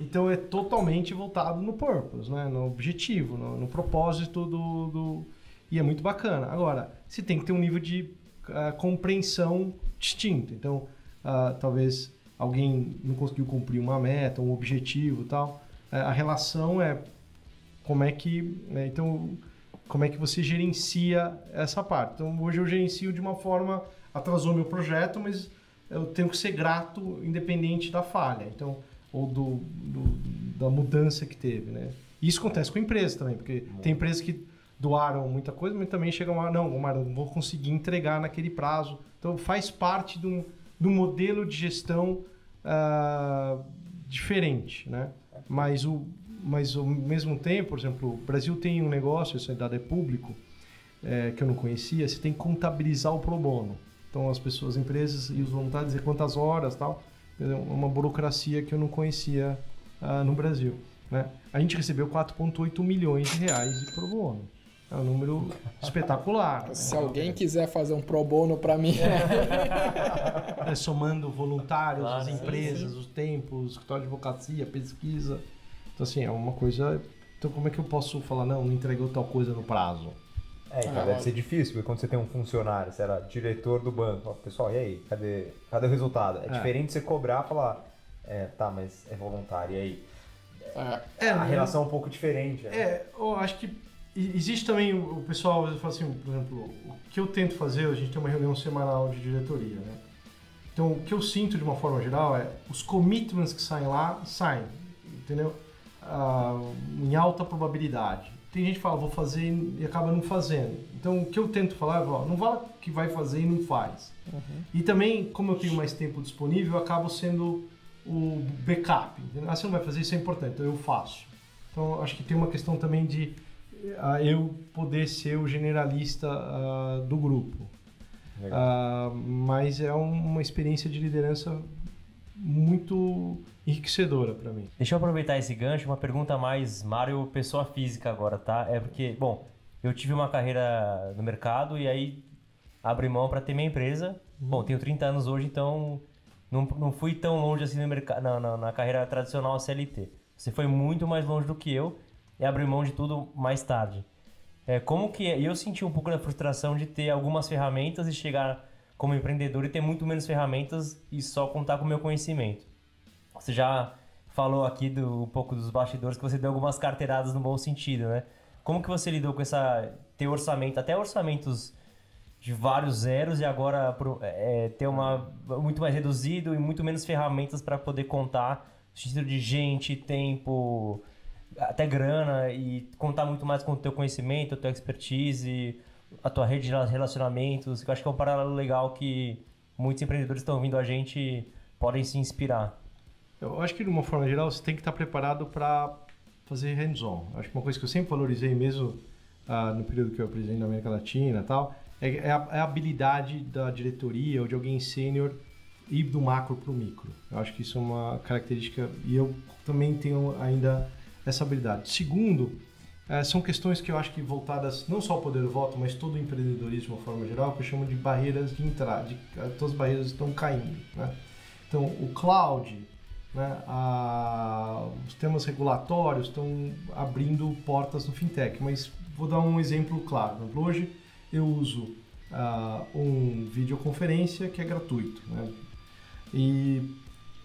D: então é totalmente voltado no purpose, né? no objetivo, no, no propósito do, do, E é muito bacana. Agora, você tem que ter um nível de uh, compreensão distinta. Então, uh, talvez alguém não conseguiu cumprir uma meta, um objetivo tal. A relação é como é que... Né, então, como é que você gerencia essa parte. Então, hoje eu gerencio de uma forma... Atrasou meu projeto, mas eu tenho que ser grato independente da falha. Então, ou do, do da mudança que teve, né? Isso acontece com empresas também, porque tem empresas que doaram muita coisa, mas também chegam a, não, Omar, não vou conseguir entregar naquele prazo. Então faz parte de um, de modelo de gestão uh, diferente, né? Mas, o, mas ao mesmo tempo, por exemplo, o Brasil tem um negócio, isso ainda é público, é, que eu não conhecia, você tem que contabilizar o pro bono. Então as pessoas, as empresas e os voluntários dizer quantas horas tal. É uma burocracia que eu não conhecia uh, no Brasil. Né? A gente recebeu 4,8 milhões de reais de pro bono. É um número espetacular.
A: Se né? alguém quiser fazer um pro bono para mim.
D: É, somando voluntários, claro, as empresas, sim, sim. os tempos, escritório de advocacia, pesquisa. Então, assim, é uma coisa. Então, como é que eu posso falar, não, não entregou tal coisa no prazo?
B: É, então, ah, deve ser difícil, porque quando você tem um funcionário, você era diretor do banco, pessoal, e aí, cadê, cadê o resultado? É, é. diferente você cobrar e falar, é, tá, mas é voluntário, e aí? É, a relação é um pouco diferente. Né?
D: É, eu acho que existe também o pessoal, às vezes fala assim, por exemplo, o que eu tento fazer, a gente tem uma reunião semanal de diretoria, né? Então, o que eu sinto de uma forma geral é os commitments que saem lá, saem, entendeu? Ah, em alta probabilidade. Tem gente que fala, vou fazer e acaba não fazendo. Então, o que eu tento falar é, ó, não vale que vai fazer e não faz. Uhum. E também, como eu tenho mais tempo disponível, eu acabo sendo o backup. Entendeu? Ah, você não vai fazer, isso é importante, então eu faço. Então, acho que tem uma questão também de a eu poder ser o generalista uh, do grupo. Uh, mas é uma experiência de liderança muito enriquecedora para mim.
C: Deixa eu aproveitar esse gancho, uma pergunta mais Mário, pessoa física agora, tá? É porque, bom, eu tive uma carreira no mercado e aí abri mão para ter minha empresa. Bom, tenho 30 anos hoje, então não, não fui tão longe assim no mercado, na, na, na carreira tradicional CLT. Você foi muito mais longe do que eu e abrir mão de tudo mais tarde. É, como que é? eu senti um pouco da frustração de ter algumas ferramentas e chegar como empreendedor e ter muito menos ferramentas e só contar com o meu conhecimento. Você já falou aqui do, um pouco dos bastidores que você deu algumas carteiradas no bom sentido, né? Como que você lidou com essa ter orçamento, até orçamentos de vários zeros e agora é, ter uma muito mais reduzido e muito menos ferramentas para poder contar no sentido de gente, tempo, até grana e contar muito mais com o teu conhecimento, a tua expertise, a tua rede de relacionamentos. Eu acho que é um paralelo legal que muitos empreendedores estão ouvindo a gente podem se inspirar.
D: Eu acho que de uma forma geral você tem que estar preparado para fazer hands-on. Acho que uma coisa que eu sempre valorizei mesmo uh, no período que eu aprendi na América Latina tal, é, é, a, é, a, habilidade da diretoria ou de alguém sênior ir do macro para o micro. Eu acho que isso é uma característica e eu também tenho ainda essa habilidade. Segundo, é, são questões que eu acho que voltadas não só ao poder do voto, mas todo o empreendedorismo de uma forma geral, que eu chamo de barreiras de entrada. De, todas as barreiras estão caindo. Né? Então, o cloud, né, a, os temas regulatórios estão abrindo portas no fintech. Mas vou dar um exemplo claro. Hoje eu uso uh, um videoconferência que é gratuito. Né? E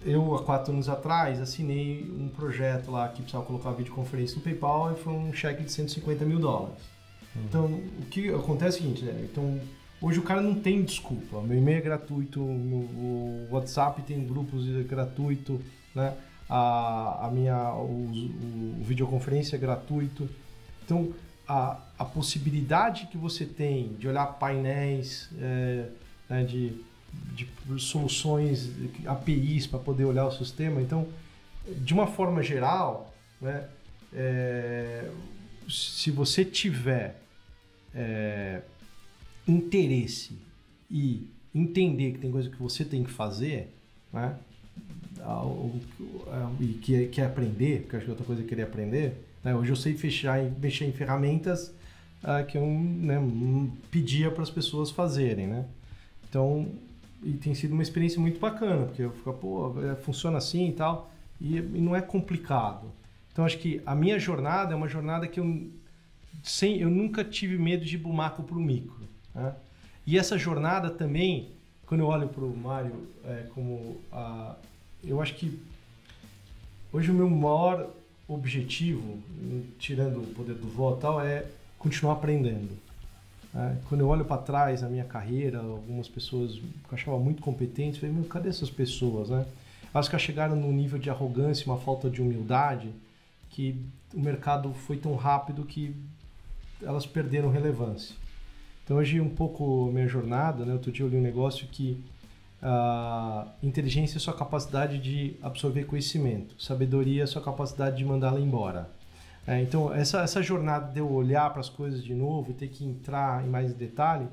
D: eu, há quatro anos atrás, assinei um projeto lá que precisava colocar a videoconferência no PayPal e foi um cheque de 150 mil dólares. Uhum. Então, o que acontece é o seguinte, né? Então, hoje o cara não tem desculpa. Meu e-mail é gratuito, o WhatsApp tem grupos gratuito, né? A, a minha o, o, o videoconferência é gratuito. Então, a, a possibilidade que você tem de olhar painéis, é, né, de de soluções, APIs para poder olhar o sistema. Então, de uma forma geral, né, é, se você tiver é, interesse e entender que tem coisa que você tem que fazer, né, e que quer aprender, porque acho que outra coisa que eu queria aprender, né, hoje eu sei fechar mexer em ferramentas uh, que eu né, pedia para as pessoas fazerem, né? Então, e tem sido uma experiência muito bacana, porque eu fico, pô, é, funciona assim e tal, e, e, não é complicado. Então acho que a minha jornada é uma jornada que eu, sem, eu nunca tive medo de ir do macro para o micro. Né? E essa jornada também, quando eu olho para o Mário, é, como a, eu acho que hoje o meu maior objetivo, tirando o poder do voto tal, é continuar aprendendo. É, quando eu olho para trás na minha carreira, algumas pessoas que eu achava muito competentes, eu falei, meu, cadê essas pessoas, né? Elas que chegaram num nível de arrogância, uma falta de humildade, que o mercado foi tão rápido que elas perderam relevância. Então hoje um pouco minha jornada, né? Outro dia eu li um negócio que a inteligência é sua capacidade de absorver conhecimento, sabedoria é sua capacidade de mandá-la embora. É, então, essa, essa jornada de eu olhar para as coisas de novo e ter que entrar em mais detalhe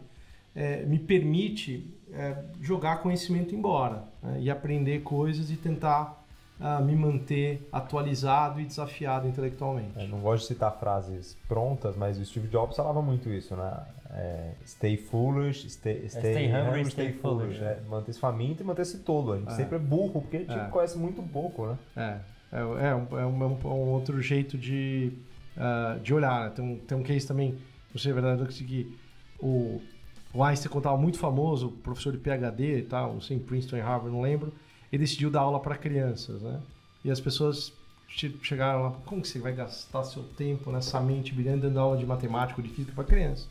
D: é, me permite é, jogar conhecimento embora né, e aprender coisas e tentar uh, me manter atualizado e desafiado intelectualmente.
B: É, não gosto de citar frases prontas, mas o Steve Jobs falava muito isso, né? É, stay foolish, stay, stay, stay hungry, stay, stay foolish. foolish. É, manter-se faminto e manter-se tolo. A gente sempre é burro, porque a gente conhece muito pouco, né?
D: É. É, é, um, é um, é um, outro jeito de, uh, de olhar. Né? Tem, um, tem um case também, não sei a verdade, que o, o Einstein, estava muito famoso, professor de PhD e tal, não sei, em Princeton e Harvard, não lembro, ele decidiu dar aula para crianças, né? E as pessoas chegaram lá, como que você vai gastar seu tempo nessa mente brilhante dando aula de matemática ou de física para criança?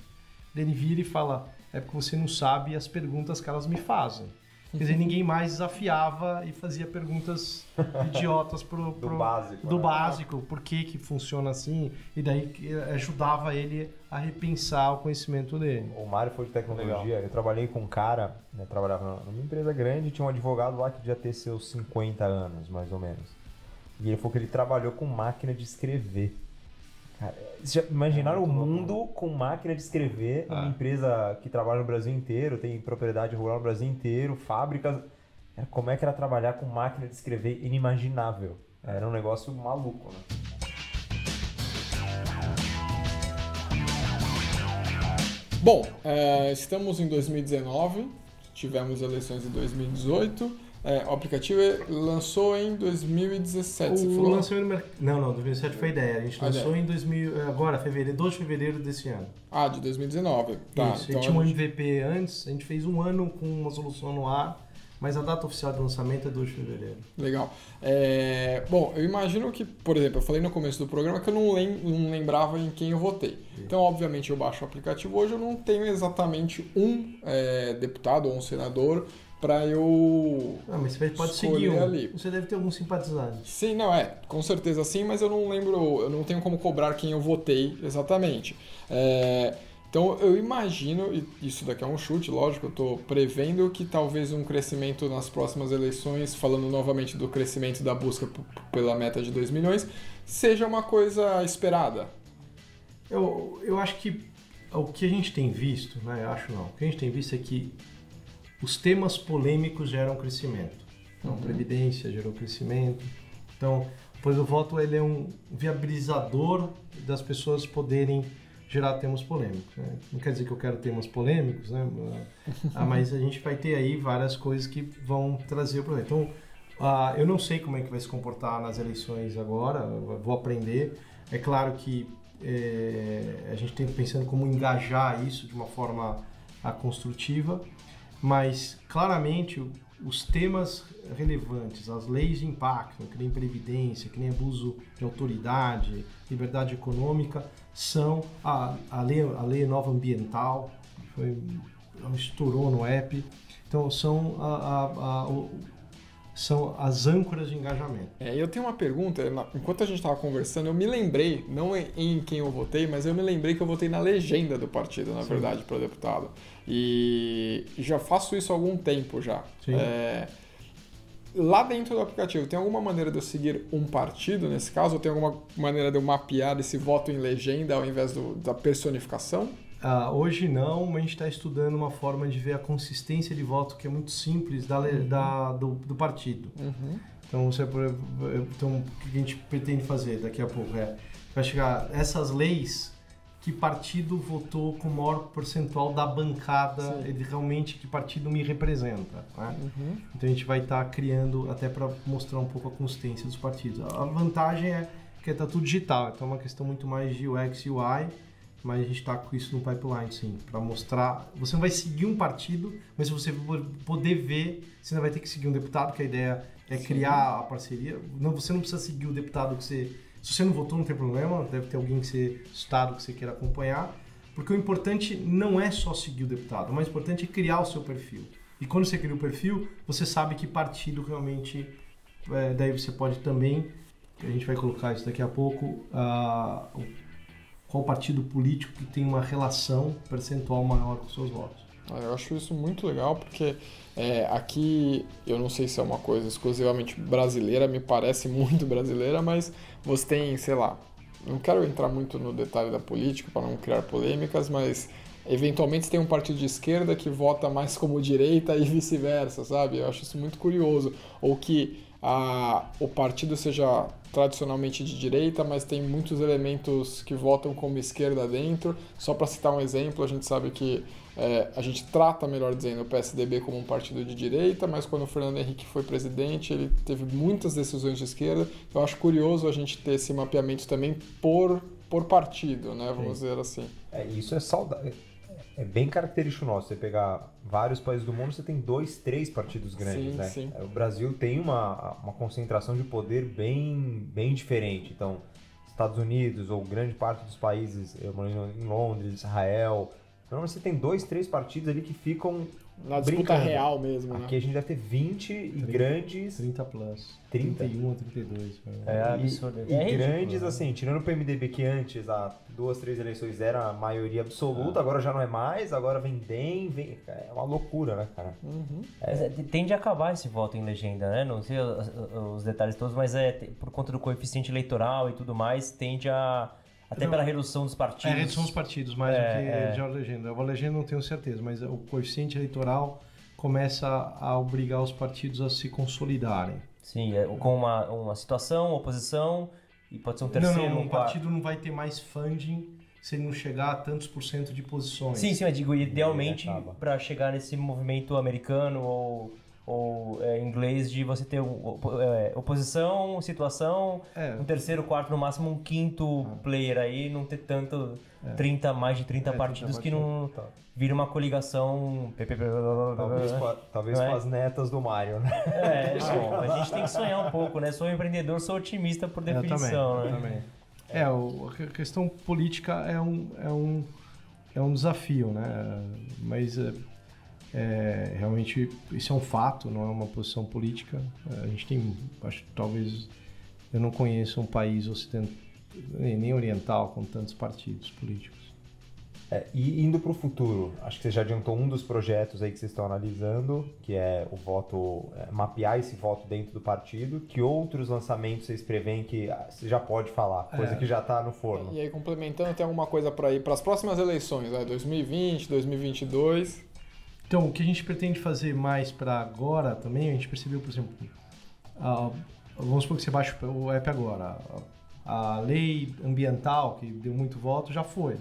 D: Ele vira e fala, é porque você não sabe as perguntas que elas me fazem. Quer dizer, ninguém mais desafiava e fazia perguntas idiotas pro, pro
B: do básico.
D: Do né? básico, por que que funciona assim, e daí ajudava ele a repensar o conhecimento dele.
B: O Mário foi de tecnologia, Legal. eu trabalhei com um cara, né, trabalhava numa empresa grande, tinha um advogado lá que devia ter seus 50 anos, mais ou menos. E ele falou que ele trabalhou com máquina de escrever. Cara, já imaginaram é o mundo bom. com máquina de escrever, ah. uma empresa que trabalha no Brasil inteiro, tem propriedade rural no Brasil inteiro, fábricas. Como é que era trabalhar com máquina de escrever inimaginável? Era um negócio maluco, né?
A: Bom, é, estamos em 2019, tivemos eleições em 2018. É, o aplicativo lançou em 2017, o você falou?
D: Lançou em... Não, não, 2017 foi a ideia. A gente a lançou em 2000, agora, fevereiro, 2 de fevereiro desse ano.
A: Ah, de 2019. Tá,
D: Isso, então a gente tinha um MVP antes, a gente fez um ano com uma solução no ar, mas a data oficial de lançamento é 2 de fevereiro.
A: Legal. É, bom, eu imagino que, por exemplo, eu falei no começo do programa que eu não, lem não lembrava em quem eu votei. Então, obviamente, eu baixo o aplicativo hoje, eu não tenho exatamente um é, deputado ou um senador para eu.
D: Ah, mas você pode seguir um. ali. Você deve ter algum simpatizante.
A: Sim, não é, com certeza sim, mas eu não lembro, eu não tenho como cobrar quem eu votei exatamente. É, então eu imagino, e isso daqui é um chute, lógico, eu estou prevendo que talvez um crescimento nas próximas eleições, falando novamente do crescimento da busca pela meta de 2 milhões, seja uma coisa esperada.
D: Eu, eu acho que o que a gente tem visto, né? Eu acho não. O que a gente tem visto é que os temas polêmicos geram crescimento. Então, previdência gerou crescimento. Então, pois o voto ele é um viabilizador das pessoas poderem gerar temas polêmicos. né? Não quer dizer que eu quero temas polêmicos, né? Ah, mas a gente vai ter aí várias coisas que vão trazer o problema. Então, ah, eu não sei como é que vai se comportar nas eleições agora, vou aprender. É claro que eh, a gente tem pensando como engajar isso de uma forma ah, construtiva, mas claramente os temas relevantes, as leis de impacto, que nem previdência, que nem abuso de autoridade, liberdade econômica, são a, a, lei, a lei nova ambiental, que foi, estourou no app. Então são, a, a- a- são as âncoras de engajamento.
A: É, eu tenho uma pergunta, enquanto a gente estava conversando, eu me lembrei, não em, em quem eu votei, mas eu me lembrei que eu votei na legenda do partido, na verdade, para deputado. E já faço isso há algum tempo já. É, lá dentro do aplicativo, tem alguma maneira de eu seguir um partido nesse caso? Ou tem alguma maneira de eu mapear esse voto em legenda ao invés do- da personificação?
D: Ah, hoje não, mas a gente está estudando uma forma de ver a consistência de voto que é muito simples da, le- da- do, do partido. Então, você, então, o que a gente pretende fazer daqui a pouco é vai chegar essas leis que partido votou com o maior percentual da bancada, ele realmente que partido me representa. né? Então a gente vai estar criando até para mostrar um pouco a consistência dos partidos. A vantagem é que está tudo digital, então é uma questão muito mais de UX e UI, mas a gente está com isso no pipeline, sim, para mostrar. Você não vai seguir um partido, mas se você for poder ver, você ainda vai ter que seguir um deputado, que a ideia é criar a parceria. Não, você não precisa seguir o deputado que você. Se você não votou, não tem problema, deve ter alguém que você, estado que você queira acompanhar. Porque o importante não é só seguir o deputado, o mais importante é criar o seu perfil. E quando você cria o perfil, você sabe que partido realmente. é, daí você pode também. A gente vai colocar isso daqui a pouco. o- qual partido político que tem uma relação percentual maior com seus votos.
A: Eu acho isso muito legal porque é, aqui eu não sei se é uma coisa exclusivamente brasileira, me parece muito brasileira, mas você tem, sei lá, não quero entrar muito no detalhe da política para não criar polêmicas, mas eventualmente tem um partido de esquerda que vota mais como direita e vice-versa, sabe? Eu acho isso muito curioso. Ou que a, o partido seja tradicionalmente de direita, mas tem muitos elementos que votam como esquerda dentro. Só para citar um exemplo, a gente sabe que é, a gente trata, melhor dizendo, o PSDB como um partido de direita, mas quando o Fernando Henrique foi presidente, ele teve muitas decisões de esquerda. Eu acho curioso a gente ter esse mapeamento também por, por partido, né? Vamos dizer assim.
B: É, isso é saudável. É bem característico nosso. Você pegar vários países do mundo, você tem dois, três partidos grandes,
A: Sim,
B: né?
A: sim.
B: O Brasil tem uma, uma concentração de poder bem, bem diferente. Então, Estados Unidos ou grande parte dos países, eu moro em Londres, Israel, normalmente você tem dois, três partidos ali que ficam
A: Na disputa
B: brincando.
A: real mesmo, né?
B: Aqui a gente deve ter 20 e grandes
D: 30 plus.
B: 30.
D: 31 ou 32.
C: É
B: e,
C: absurdo.
B: e
C: É
B: grandes,
C: né?
B: assim, tirando o PMDB que antes, há duas, três eleições era a maioria absoluta, agora já não é mais, agora vem DEM, vem... É uma loucura, né, cara?
C: Mas, é, Tende a acabar esse voto em legenda, né? Não sei os, os detalhes todos, mas é por conta do coeficiente eleitoral e tudo mais, tende a. Até
D: Não.
C: pela redução dos partidos.
D: É, redução dos partidos, mais
C: É,
D: do que
C: é.
D: a legenda. A legenda não tenho certeza, mas o coeficiente eleitoral começa a obrigar os partidos a se consolidarem.
C: Sim, é, com uma, uma situação, oposição, e pode ser um
D: Não,
C: terceiro.
D: não,
C: um
D: um partido não vai ter mais funding se ele não chegar a tantos por cento de posições.
C: Sim, sim, eu digo, idealmente, para chegar nesse movimento americano ou, ou é, inglês de você ter um, opo- é, oposição, situação,
D: É.
C: um terceiro, quarto, no máximo um quinto player aí, não ter tanto, 30, mais de 30
D: É, 30
C: partidos que não
B: Tá.
C: vira uma coligação.
B: Talvez, com, a- talvez
C: é?
B: com as netas do Mário, né?
C: É, bom, a gente tem que sonhar um pouco, né? Sou empreendedor, sou otimista por
D: Eu
C: definição,
D: também,
C: né?
D: eu também. É, o- a questão política é um, é um, é um desafio, né? Mas é, realmente isso é um fato, não é uma posição política. É, A gente tem, acho que talvez eu não conheço um país ocidental nem oriental com tantos partidos políticos.
B: É, e indo para o futuro, acho que você já adiantou um dos projetos aí que vocês estão analisando, que é o voto, é, mapear esse voto dentro do partido. Que outros lançamentos vocês preveem que ah, você já pode falar, coisa
D: É.
B: que já está no forno?
A: E aí, complementando, tem alguma coisa para ir para as próximas eleições, né? 2020, 2022.
D: Então, o que a gente pretende fazer mais para agora também, a gente percebeu, por exemplo, a- vamos supor que você baixa o app agora, a, lei ambiental, que deu muito voto, já foi.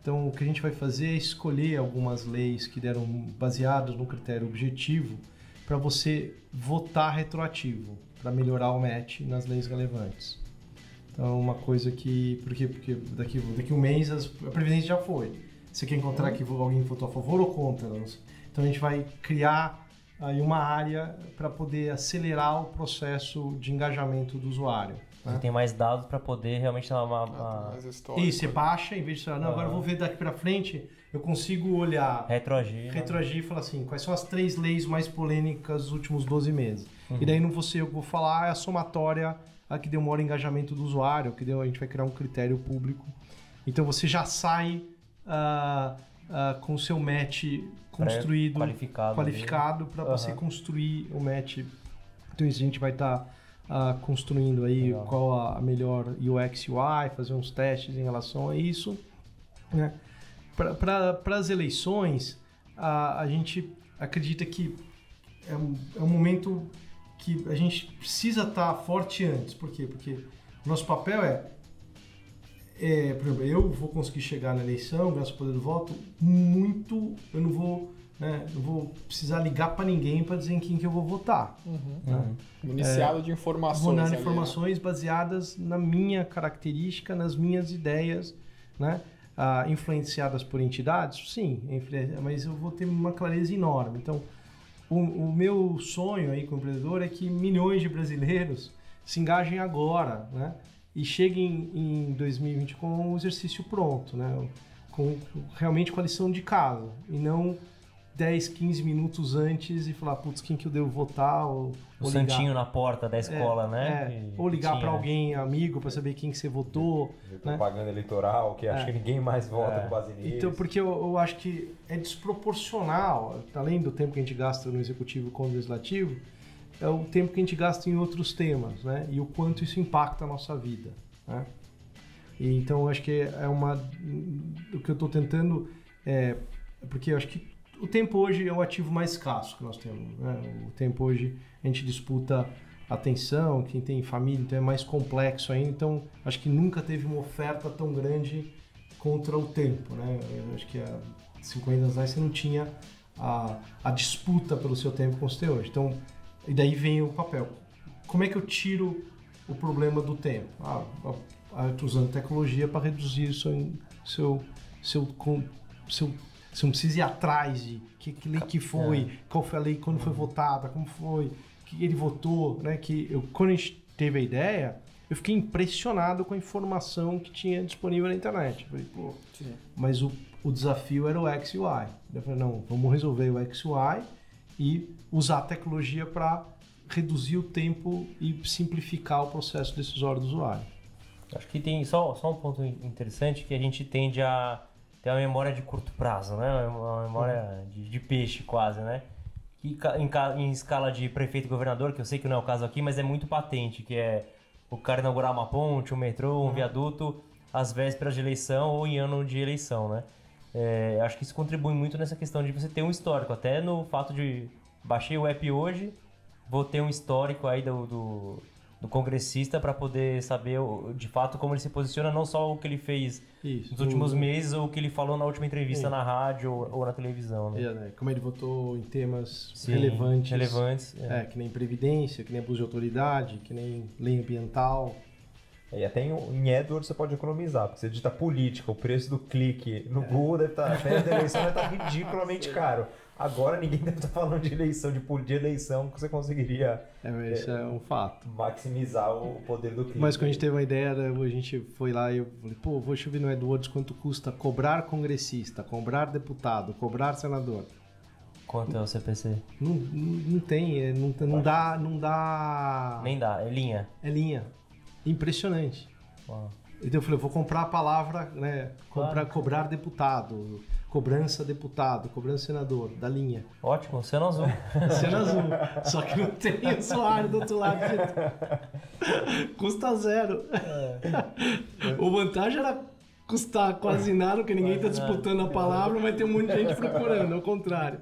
D: Então, o que a gente vai fazer é escolher algumas leis que deram baseadas no critério objetivo para você votar retroativo, para melhorar o match nas leis relevantes. Então, uma coisa que. Por quê? Porque daqui, daqui um mês as- a Previdência já foi. Você quer encontrar que alguém votou a favor ou contra? não sei. Então, a gente vai criar aí uma área para poder acelerar o processo de engajamento do usuário.
C: Você
D: né?
C: tem mais dados para poder realmente dar uma, uma
A: histórico.
D: E você baixa, em vez de falar, não, agora eu vou ver daqui para frente, eu consigo olhar
C: retroagir. né?
D: retroagir e falar assim, quais são as três leis mais polêmicas dos últimos 12 meses. E daí não você eu vou falar é a somatória a que deu maior engajamento do usuário, que deu, a gente vai criar um critério público. Então você já sai ah, ah, com o seu match construído,
C: qualificado
D: qualificado para você
C: Aham.
D: construir o match. Então isso a gente vai estar construindo aí
C: Legal.
D: qual a, melhor UX UI, fazer uns testes em relação a isso. Né? Para as eleições, a, a gente acredita que é um, é um momento que a gente precisa estar forte antes. Por quê? Porque o nosso papel é, é, por exemplo, eu vou conseguir chegar na eleição, graças ao poder do voto, muito. Eu não vou, né, não vou precisar ligar para ninguém para dizer em quem que eu vou votar.
C: Uhum.
A: Municiado de informações.
D: Vou dar
A: ali, né?
D: informações baseadas na minha característica, nas minhas ideias, né? Ah, influenciadas por entidades, sim, mas eu vou ter uma clareza enorme. Então, o, o meu sonho aí como empreendedor é que milhões de brasileiros se engajem agora, né? E cheguem em 2020 com o exercício pronto, né? Com realmente com a lição de casa e não 10, 15 minutos antes e falar, putz, quem que eu devo votar ou,
C: O
D: ou ligar.
C: santinho na porta da escola,
D: É,
C: né?
D: é.
C: que-
D: Ou ligar para
C: né?
D: alguém amigo para saber quem que você votou. Né?
B: propaganda eleitoral, que acho
D: É.
B: que ninguém mais vota
C: É.
B: com base nisso.
D: Então, porque eu, eu acho que é desproporcional, além do tempo que a gente gasta no executivo com o legislativo, é o tempo que a gente gasta em outros temas, né? E o quanto isso impacta a nossa vida, né? E, então, acho que é uma... O que eu estou tentando é... Porque eu acho que o tempo hoje é o ativo mais escasso que nós temos, né? O tempo hoje a gente disputa atenção, quem tem família, então é mais complexo ainda. Então, acho que nunca teve uma oferta tão grande contra o tempo, né? Eu acho que há 50 anos atrás você não tinha a, a disputa pelo seu tempo como você tem hoje. Então, e daí vem o papel. Como é que eu tiro o problema do tempo? Ah, eu tô usando tecnologia para reduzir seu, seu, seu, com- seu, você não precisa ir atrás de que, que lei que foi, qual foi a lei, quando foi votada, como foi, que ele votou, né? Que eu, quando a gente teve a ideia, eu fiquei impressionado com a informação que tinha disponível na internet. Eu falei, pô,
A: Sim.
D: mas o, o desafio era o X e o Y. Eu falei, não, vamos resolver o X e o Y e usar a tecnologia para reduzir o tempo e simplificar o processo decisório do usuário.
C: Acho que tem só, só um ponto interessante que a gente tende a ter uma memória de curto prazo, né? Uma memória de, de peixe quase, né? Que em, em escala de prefeito e governador, que eu sei que não é o caso aqui, mas é muito patente, que é o cara inaugurar uma ponte, um metrô, um viaduto às vésperas de eleição ou em ano de eleição, né? É, acho que isso contribui muito nessa questão de você ter um histórico, até no fato de baixei o app hoje, vou ter um histórico aí do, do, do congressista para poder saber de fato como ele se posiciona, não só o que ele fez
D: Isso.
C: nos últimos
D: O-
C: meses ou o que ele falou na última entrevista
D: Sim.
C: na rádio ou, ou na televisão. Né?
D: É, né, Como ele votou em temas
C: Sim,
D: relevantes.
C: Relevantes. é.
D: É, que nem previdência, que nem abuso de autoridade, que nem lei ambiental.
B: E até em, em AdWords você pode economizar, porque você digita política, o preço do clique no Google deve estar, perto da eleição deve estar ridiculamente caro. Agora ninguém deve estar falando de eleição, de, de eleição, que você conseguiria
D: É, isso é um fato.
B: maximizar o poder do clique.
D: Mas quando a gente teve uma ideia, né, a gente foi lá e eu falei, pô, vou chover no AdWords quanto custa cobrar congressista, cobrar deputado, cobrar senador.
C: Quanto é o CPC?
D: Não, não, não tem, é, não, não dá, não dá.
C: Nem dá, é linha.
D: É linha. Impressionante.
C: Uau.
D: Então eu falei, eu vou comprar a palavra, né? Comprar,
C: Claro.
D: cobrar deputado, cobrança deputado, cobrança senador, da linha.
C: Ótimo, Oceano Azul.
D: Cena azul. Só que não tem usuário do outro lado. Custa zero. O vantagem era custar quase nada, porque ninguém tá disputando a palavra, mas tem um monte de gente procurando, ao contrário.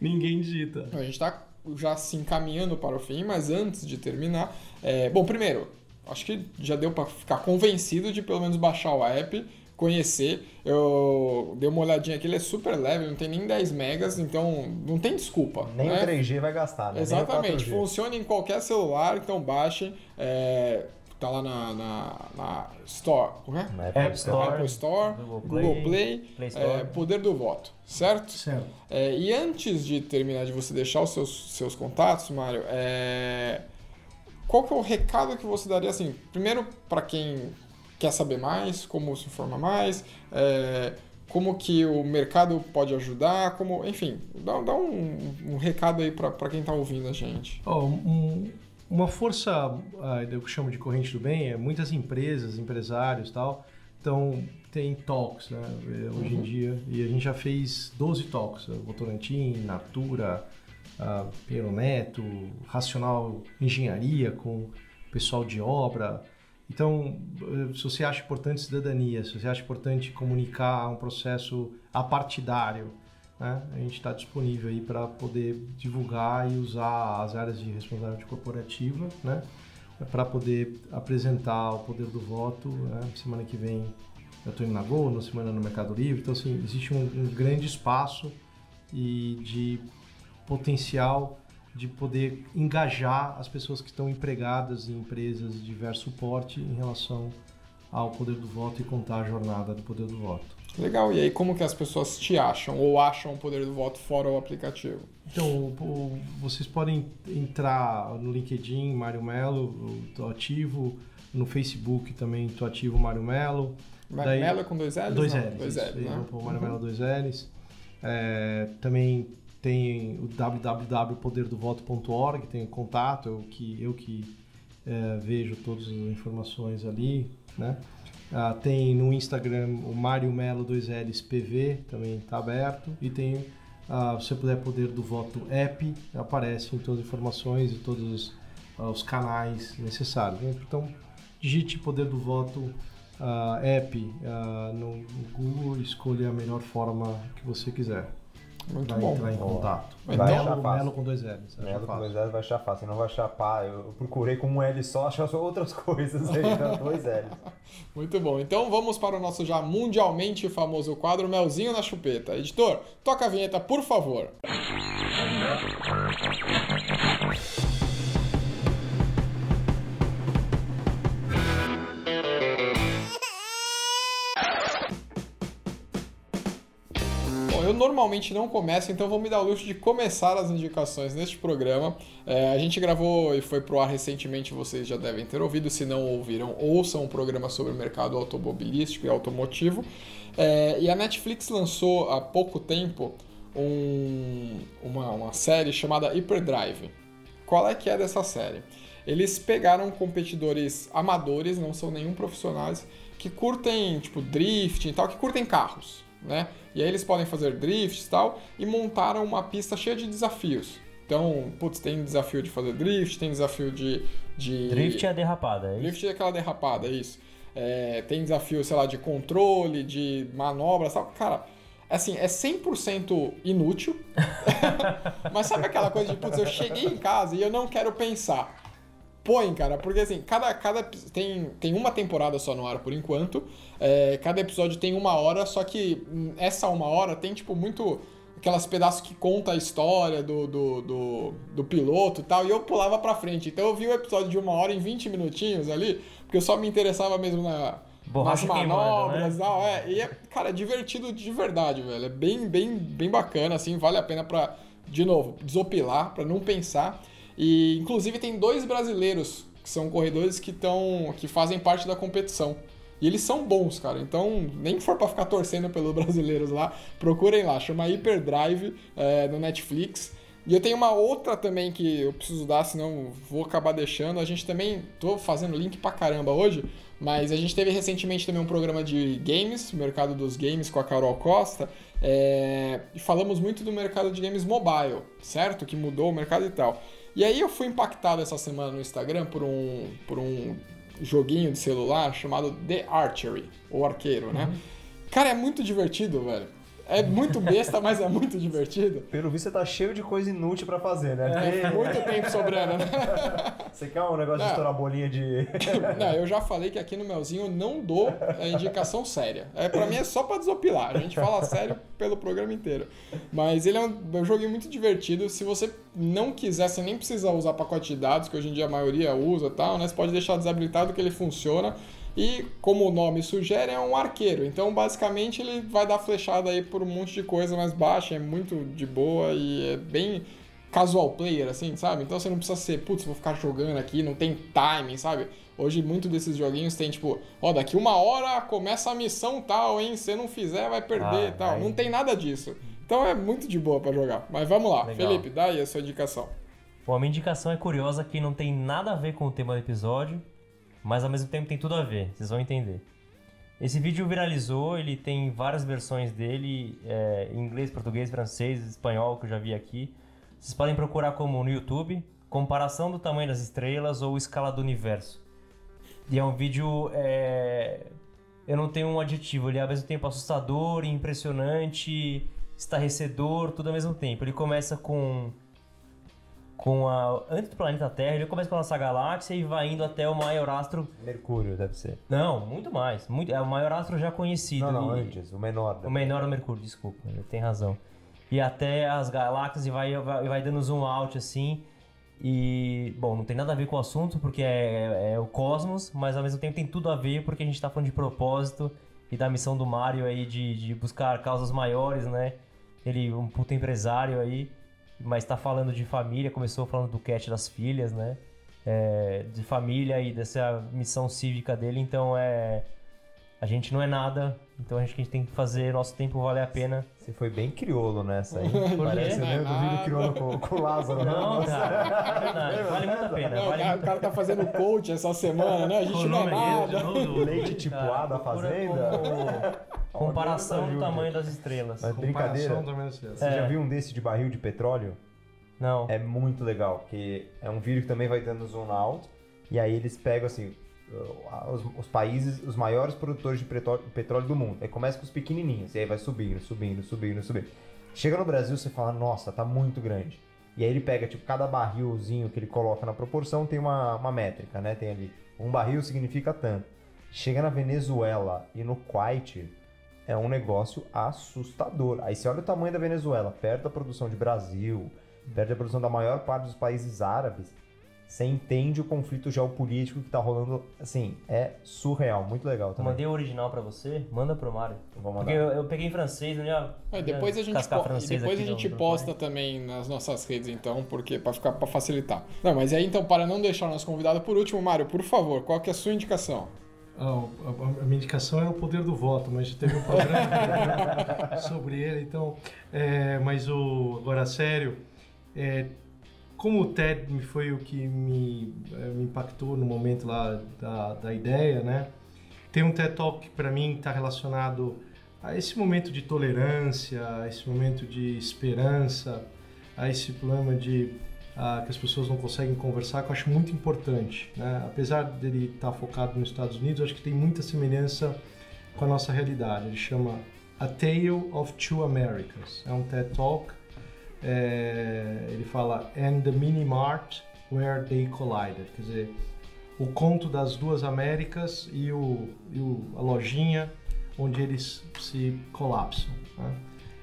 D: Ninguém digita.
A: A gente está já se encaminhando para o fim, mas antes de terminar, é, bom, primeiro, acho que já deu para ficar convencido de pelo menos baixar o app, conhecer. Eu dei uma olhadinha aqui, ele é super leve, não tem nem 10 megas, então não tem desculpa.
B: Nem
A: né?
B: o 3G vai gastar, né?
A: Exatamente,
B: Nem o 4G.
A: funciona em qualquer celular, então baixem. É, tá lá na, na, na Store, como é?
B: Na
C: App Store,
A: Apple Store,
C: Google
A: Google
C: Play,
A: Play,
C: Play
A: é,
C: Store.
A: poder do voto, certo?
D: Certo.
A: É, e antes de terminar de você deixar os seus, seus contatos, Mário, é, qual que é o recado que você daria, assim, primeiro para quem quer saber mais, como se informa mais, é, como que o mercado pode ajudar, como, enfim, dá, dá um, um recado aí para quem está ouvindo a gente.
D: Ó, um- uma força, ah, eu chamo de corrente do bem, é muitas empresas, empresários tal, então tem talks, né, hoje em dia, e a gente já fez 12 talks, Votorantim, Natura, Neto, Racional Engenharia com pessoal de obra. Então, eh, se você acha importante cidadania, se você acha importante comunicar um processo apartidário, né? A gente está disponível aí para poder divulgar e usar as áreas de responsabilidade corporativa, né? Para poder apresentar o poder do voto. Né? Semana que vem eu estou indo na Gol, na semana no Mercado Livre. Então, assim, existe um, um grande espaço e de potencial de poder engajar as pessoas que estão empregadas em empresas de diverso porte em relação ao poder do voto e contar a jornada do poder do voto.
A: Legal, e aí como que as pessoas te acham ou acham o poder do voto fora o aplicativo?
D: Então, vocês podem entrar no LinkedIn, Mário Melo, tô ativo, no Facebook também tô ativo, Mário Melo. Daí-
A: Melo com dois L's?
D: Dois
A: Não,
D: L's.
A: Dois L's, né?
D: Mário Melo dois L's. É, também tem o www.poderdovoto.org, tem o contato, eu que, eu que é, vejo todas as informações ali, né? Ah, tem no Instagram o Mário Melo 2Ls PV, também está aberto. E tem, ah, se você puder, Poder do Voto app, aparece em todas as informações e todos os, ah, os canais necessários. né? Então, digite Poder do Voto ah, app ah, no, Google escolha a melhor forma que você quiser.
A: Muito
D: Vai
A: bom.
D: entrar em
B: Boa.
D: contato.
A: Vai
D: Melo,
B: achar fácil.
D: Melo com dois L's.
B: Melo com dois L's vai achar fácil, não vai achar pá. Eu procurei com um L só, achou só outras coisas aí, então dois L's.
A: Muito bom. Então vamos para o nosso já mundialmente famoso quadro Melzinho na Chupeta. Editor, toca a vinheta, por favor. Normalmente não começo, então vou me dar o luxo de começar as indicações neste programa. É, a gente gravou e foi pro ar recentemente, vocês já devem ter ouvido. Se não ouviram, ouçam um programa sobre o mercado automobilístico e automotivo. É, e a Netflix lançou há pouco tempo um- uma, uma série chamada Hyperdrive. Qual é que é dessa série? Eles pegaram competidores amadores, não são nenhum profissionais, que curtem, tipo, drift e tal, que curtem carros, né? E aí eles podem fazer drifts e tal, e montaram uma pista cheia de desafios. Então, putz, tem desafio de fazer drift, tem desafio de... de...
C: Drift é a derrapada, é isso?
A: Drift é aquela derrapada, é isso. É, tem desafio, sei lá, de controle, de manobras, tal. Cara, assim, é 100% inútil. Mas sabe aquela coisa de, putz, eu cheguei em casa e eu não quero pensar. Põe, cara, porque assim, cada, cada tem, tem uma temporada só no ar por enquanto. É, cada episódio tem uma hora, só que essa uma hora tem, tipo, muito aquelas pedaços que conta a história do, do, do, do piloto e tal, e eu pulava pra frente. Então eu vi o episódio de uma hora em 20 minutinhos ali, porque eu só me interessava mesmo na,
C: Borracha
A: nas
C: queimando,
A: manobras e
C: né?
A: tal. É, e é, cara, é divertido de verdade, velho. É bem, bem, bem bacana, assim, vale a pena pra, de novo, desopilar, pra não pensar. E, inclusive, tem dois brasileiros que são corredores que, tão, que fazem parte da competição. E eles são bons, cara. Então, nem for pra ficar torcendo pelos brasileiros lá, procurem lá. Chama Hyperdrive é, no Netflix. E eu tenho uma outra também que eu preciso dar, senão vou acabar deixando. A gente também, tô fazendo link pra caramba hoje, mas a gente teve recentemente também um programa de games, mercado dos games com a Carol Costa, é, e falamos muito do mercado de games mobile, certo? Que mudou o mercado e tal. E aí eu fui impactado essa semana no Instagram por um, por um joguinho de celular chamado The Archery, ou Arqueiro, né? Cara, é muito divertido, velho. É muito besta, mas é muito divertido.
B: Pelo visto, você tá cheio de coisa inútil pra fazer, né?
A: Tem muito tempo sobrando, né?
B: Você quer um negócio de
A: Ah.
B: estourar bolinha de.
A: Não, eu já falei que aqui no Melzinho eu não dou a indicação séria. É, pra mim é só pra desopilar. A gente fala sério pelo programa inteiro. Mas ele é um, é um joguinho muito divertido. Se você não quiser, você nem precisa usar pacote de dados, que hoje em dia a maioria usa e tal, né? Você pode deixar desabilitado que ele funciona. E como o nome sugere, é um arqueiro. Então, basicamente, ele vai dar flechada aí por um monte de coisa mais baixa, é muito de boa e é bem casual player, assim, sabe? Então você não precisa ser, putz, vou ficar jogando aqui, não tem timing, sabe? Hoje, muito desses joguinhos tem, tipo, ó, daqui uma hora começa a missão tal, hein? Se não fizer, vai perder
C: Ah,
A: e tal.
C: aí-
A: Não tem nada disso. Então é muito de boa pra jogar. Mas vamos lá,
C: Legal.
A: Felipe, dá aí a sua indicação.
C: Bom, a minha indicação é curiosa que não tem nada a ver com o tema do episódio, mas ao mesmo tempo tem tudo a ver, vocês vão entender. Esse vídeo viralizou, ele tem várias versões dele, é, em inglês, português, francês, espanhol, que eu já vi aqui. Vocês podem procurar como no YouTube, comparação do tamanho das estrelas ou escala do universo. E é um vídeo, é, eu não tenho um adjetivo, ele é ao mesmo tempo assustador, impressionante, estarrecedor, tudo ao mesmo tempo. Ele começa com com a antes do planeta Terra, ele começa pela nossa galáxia e vai indo até o maior astro.
B: Mercúrio, deve ser.
C: Não, muito mais. Muito, é o maior astro já conhecido.
B: Não, não,
C: E-
B: antes, o menor.
C: O menor é o Mercúrio, desculpa, tem razão. E até as galáxias e vai, vai, vai dando zoom out assim. E, bom, não tem nada a ver com o assunto porque é, é o cosmos, mas ao mesmo tempo tem tudo a ver porque a gente tá falando de propósito e da missão do Mario aí de, de buscar causas maiores, né? Ele, um puta empresário aí, mas tá falando de família, começou falando do cat das filhas, né? É, de família e dessa missão cívica dele, então é. A gente não é nada, então a gente, a gente tem que fazer nosso tempo valer a pena.
B: Você foi bem criolo nessa aí. Parece né, do
A: Nada.
B: vídeo criolo com, com o Lázaro. né?
C: Não,
B: Nossa.
C: cara, é vale muito a pena.
A: Não, o,
C: Vale
A: cara,
C: muito
A: o cara tá fazendo coach essa semana, né? A gente
D: o
A: não é nada.
D: novo?
B: Leite tipo
C: Cara,
B: A da Fazenda.
C: como Comparação do tamanho das estrelas.
B: Mas brincadeira. Você
C: É.
B: já viu um desse de barril de petróleo?
C: Não.
B: É muito legal, porque é um vídeo que também vai dando zoom out, e aí eles pegam assim, os, os países, os maiores produtores de petróleo, petróleo do mundo. Aí começa com os pequenininhos, e aí vai subindo, subindo, subindo, subindo. Chega no Brasil, você fala, nossa, tá muito grande. E aí ele pega, tipo, cada barrilzinho que ele coloca na proporção tem uma, uma métrica, né? Tem ali, um barril significa tanto. Chega na Venezuela e no Kuwait, é um negócio assustador. Aí você olha o tamanho da Venezuela, perto da produção de Brasil, perto da produção da maior parte dos países árabes, você entende o conflito geopolítico que tá rolando, assim, é surreal, muito legal também.
C: Mandei o original pra você, manda pro Mário.
B: Vou mandar.
C: Porque eu, eu peguei em francês, não ia.
A: É, depois a gente, po- depois a
C: no
A: gente posta também nas nossas redes, então, porque para ficar para facilitar. Não, mas aí então, para não deixar o nosso convidado por último, Mário, por favor, qual que é a sua indicação?
D: Ah, a, a minha indicação é o poder do voto, mas já teve um programa sobre ele, então. é, mas o agora sério, é, como o TED foi o que me, é, me impactou no momento lá da, da ideia, né? Tem um TED Talk que para mim está relacionado a esse momento de tolerância, a esse momento de esperança, a esse problema de ah, que as pessoas não conseguem conversar, que eu acho muito importante. Né? Apesar dele estar focado nos Estados Unidos, eu acho que tem muita semelhança com a nossa realidade. Ele chama A Tale of Two Americas. É um TED Talk. É, ele fala And the Mini Mart Where They Collided. Quer dizer, o conto das duas Américas e, o, e o- a lojinha onde eles se colapsam. né?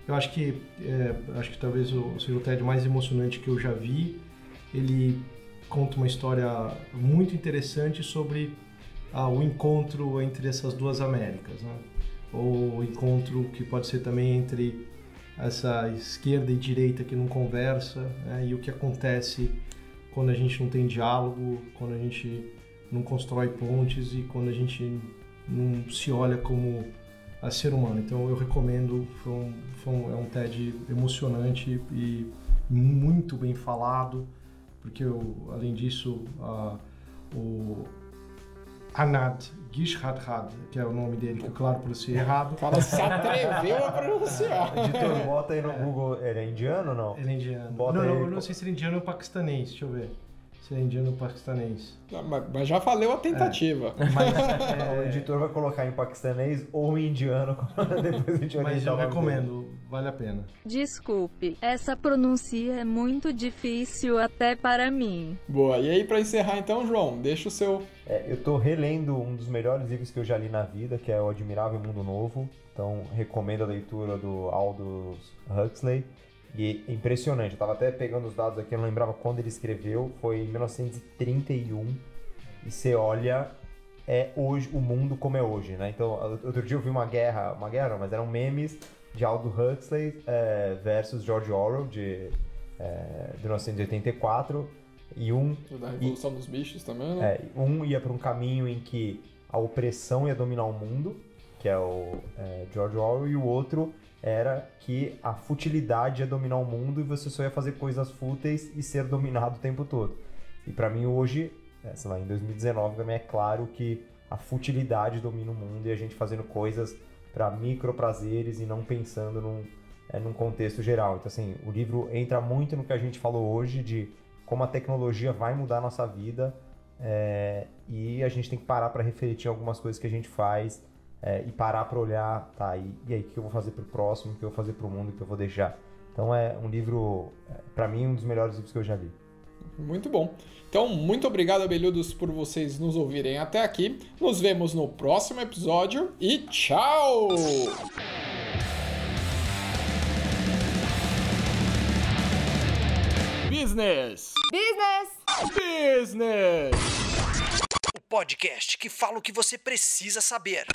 D: Eu acho que é, acho que talvez o, seja o TED mais emocionante que eu já vi. Ele conta uma história muito interessante sobre ah, o encontro entre essas duas Américas, né? ou o encontro que pode ser também entre essa esquerda e direita que não conversa né? e o que acontece quando a gente não tem diálogo, quando a gente não constrói pontes e quando a gente não se olha como a ser humano. Então eu recomendo, foi um, foi um- é um TED emocionante e muito bem falado, porque eu, além disso, ah, o Anad Gishradhad, que é o nome dele, que claro ser errado,
A: O cara se atreveu a pronunciar.
B: Editor, bota aí no Google, ele é indiano ou não?
D: ele é indiano.
B: Bota
D: não, não,
B: aí.
D: eu não sei se ele é indiano ou paquistanês, deixa eu ver. Ser indiano paquistanês.
A: Mas, mas já valeu a tentativa.
B: Mas é, o editor vai colocar em paquistanês ou em indiano, depois a gente
D: Mas eu
B: o nome dele.
D: recomendo, vale a pena.
E: Desculpe, essa pronúncia é muito difícil até para mim.
A: Boa. E aí, pra encerrar então, João, deixa o seu.
B: É, eu tô relendo um dos melhores livros que eu já li na vida, que é O Admirável Mundo Novo. Então, recomendo a leitura do Aldous Huxley. E é impressionante, eu tava até pegando os dados aqui, eu não lembrava quando ele escreveu, foi em 1931. E você olha, é hoje o mundo como é hoje, né? Então, outro dia eu vi uma guerra, uma guerra não, mas eram memes de Aldous Huxley é, versus George Orwell, de, é, de 1984. E um
A: Da Revolução dos Bichos também, né?
B: é, um ia para um caminho em que a opressão ia dominar o mundo, que é o é, George Orwell, e o outro era que a futilidade ia dominar o mundo e você só ia fazer coisas fúteis e ser dominado o tempo todo. E para mim hoje, é, sei lá, em 2019 pra mim é claro que a futilidade domina o mundo e a gente fazendo coisas para micro prazeres e não pensando num, é, num contexto geral. Então assim, o livro entra muito no que a gente falou hoje de como a tecnologia vai mudar a nossa vida é, e a gente tem que parar para refletir algumas coisas que a gente faz é, e parar para olhar, tá, e, e aí, o que eu vou fazer pro próximo, o que eu vou fazer pro mundo, o que eu vou deixar. Então é um livro, para mim, um dos melhores livros que eu já li.
A: Muito bom. Então, muito obrigado, abelhudos, por vocês nos ouvirem até aqui. Nos vemos no próximo episódio e tchau! Business!
G: Business!
A: Business!
F: O podcast que fala o que você precisa saber.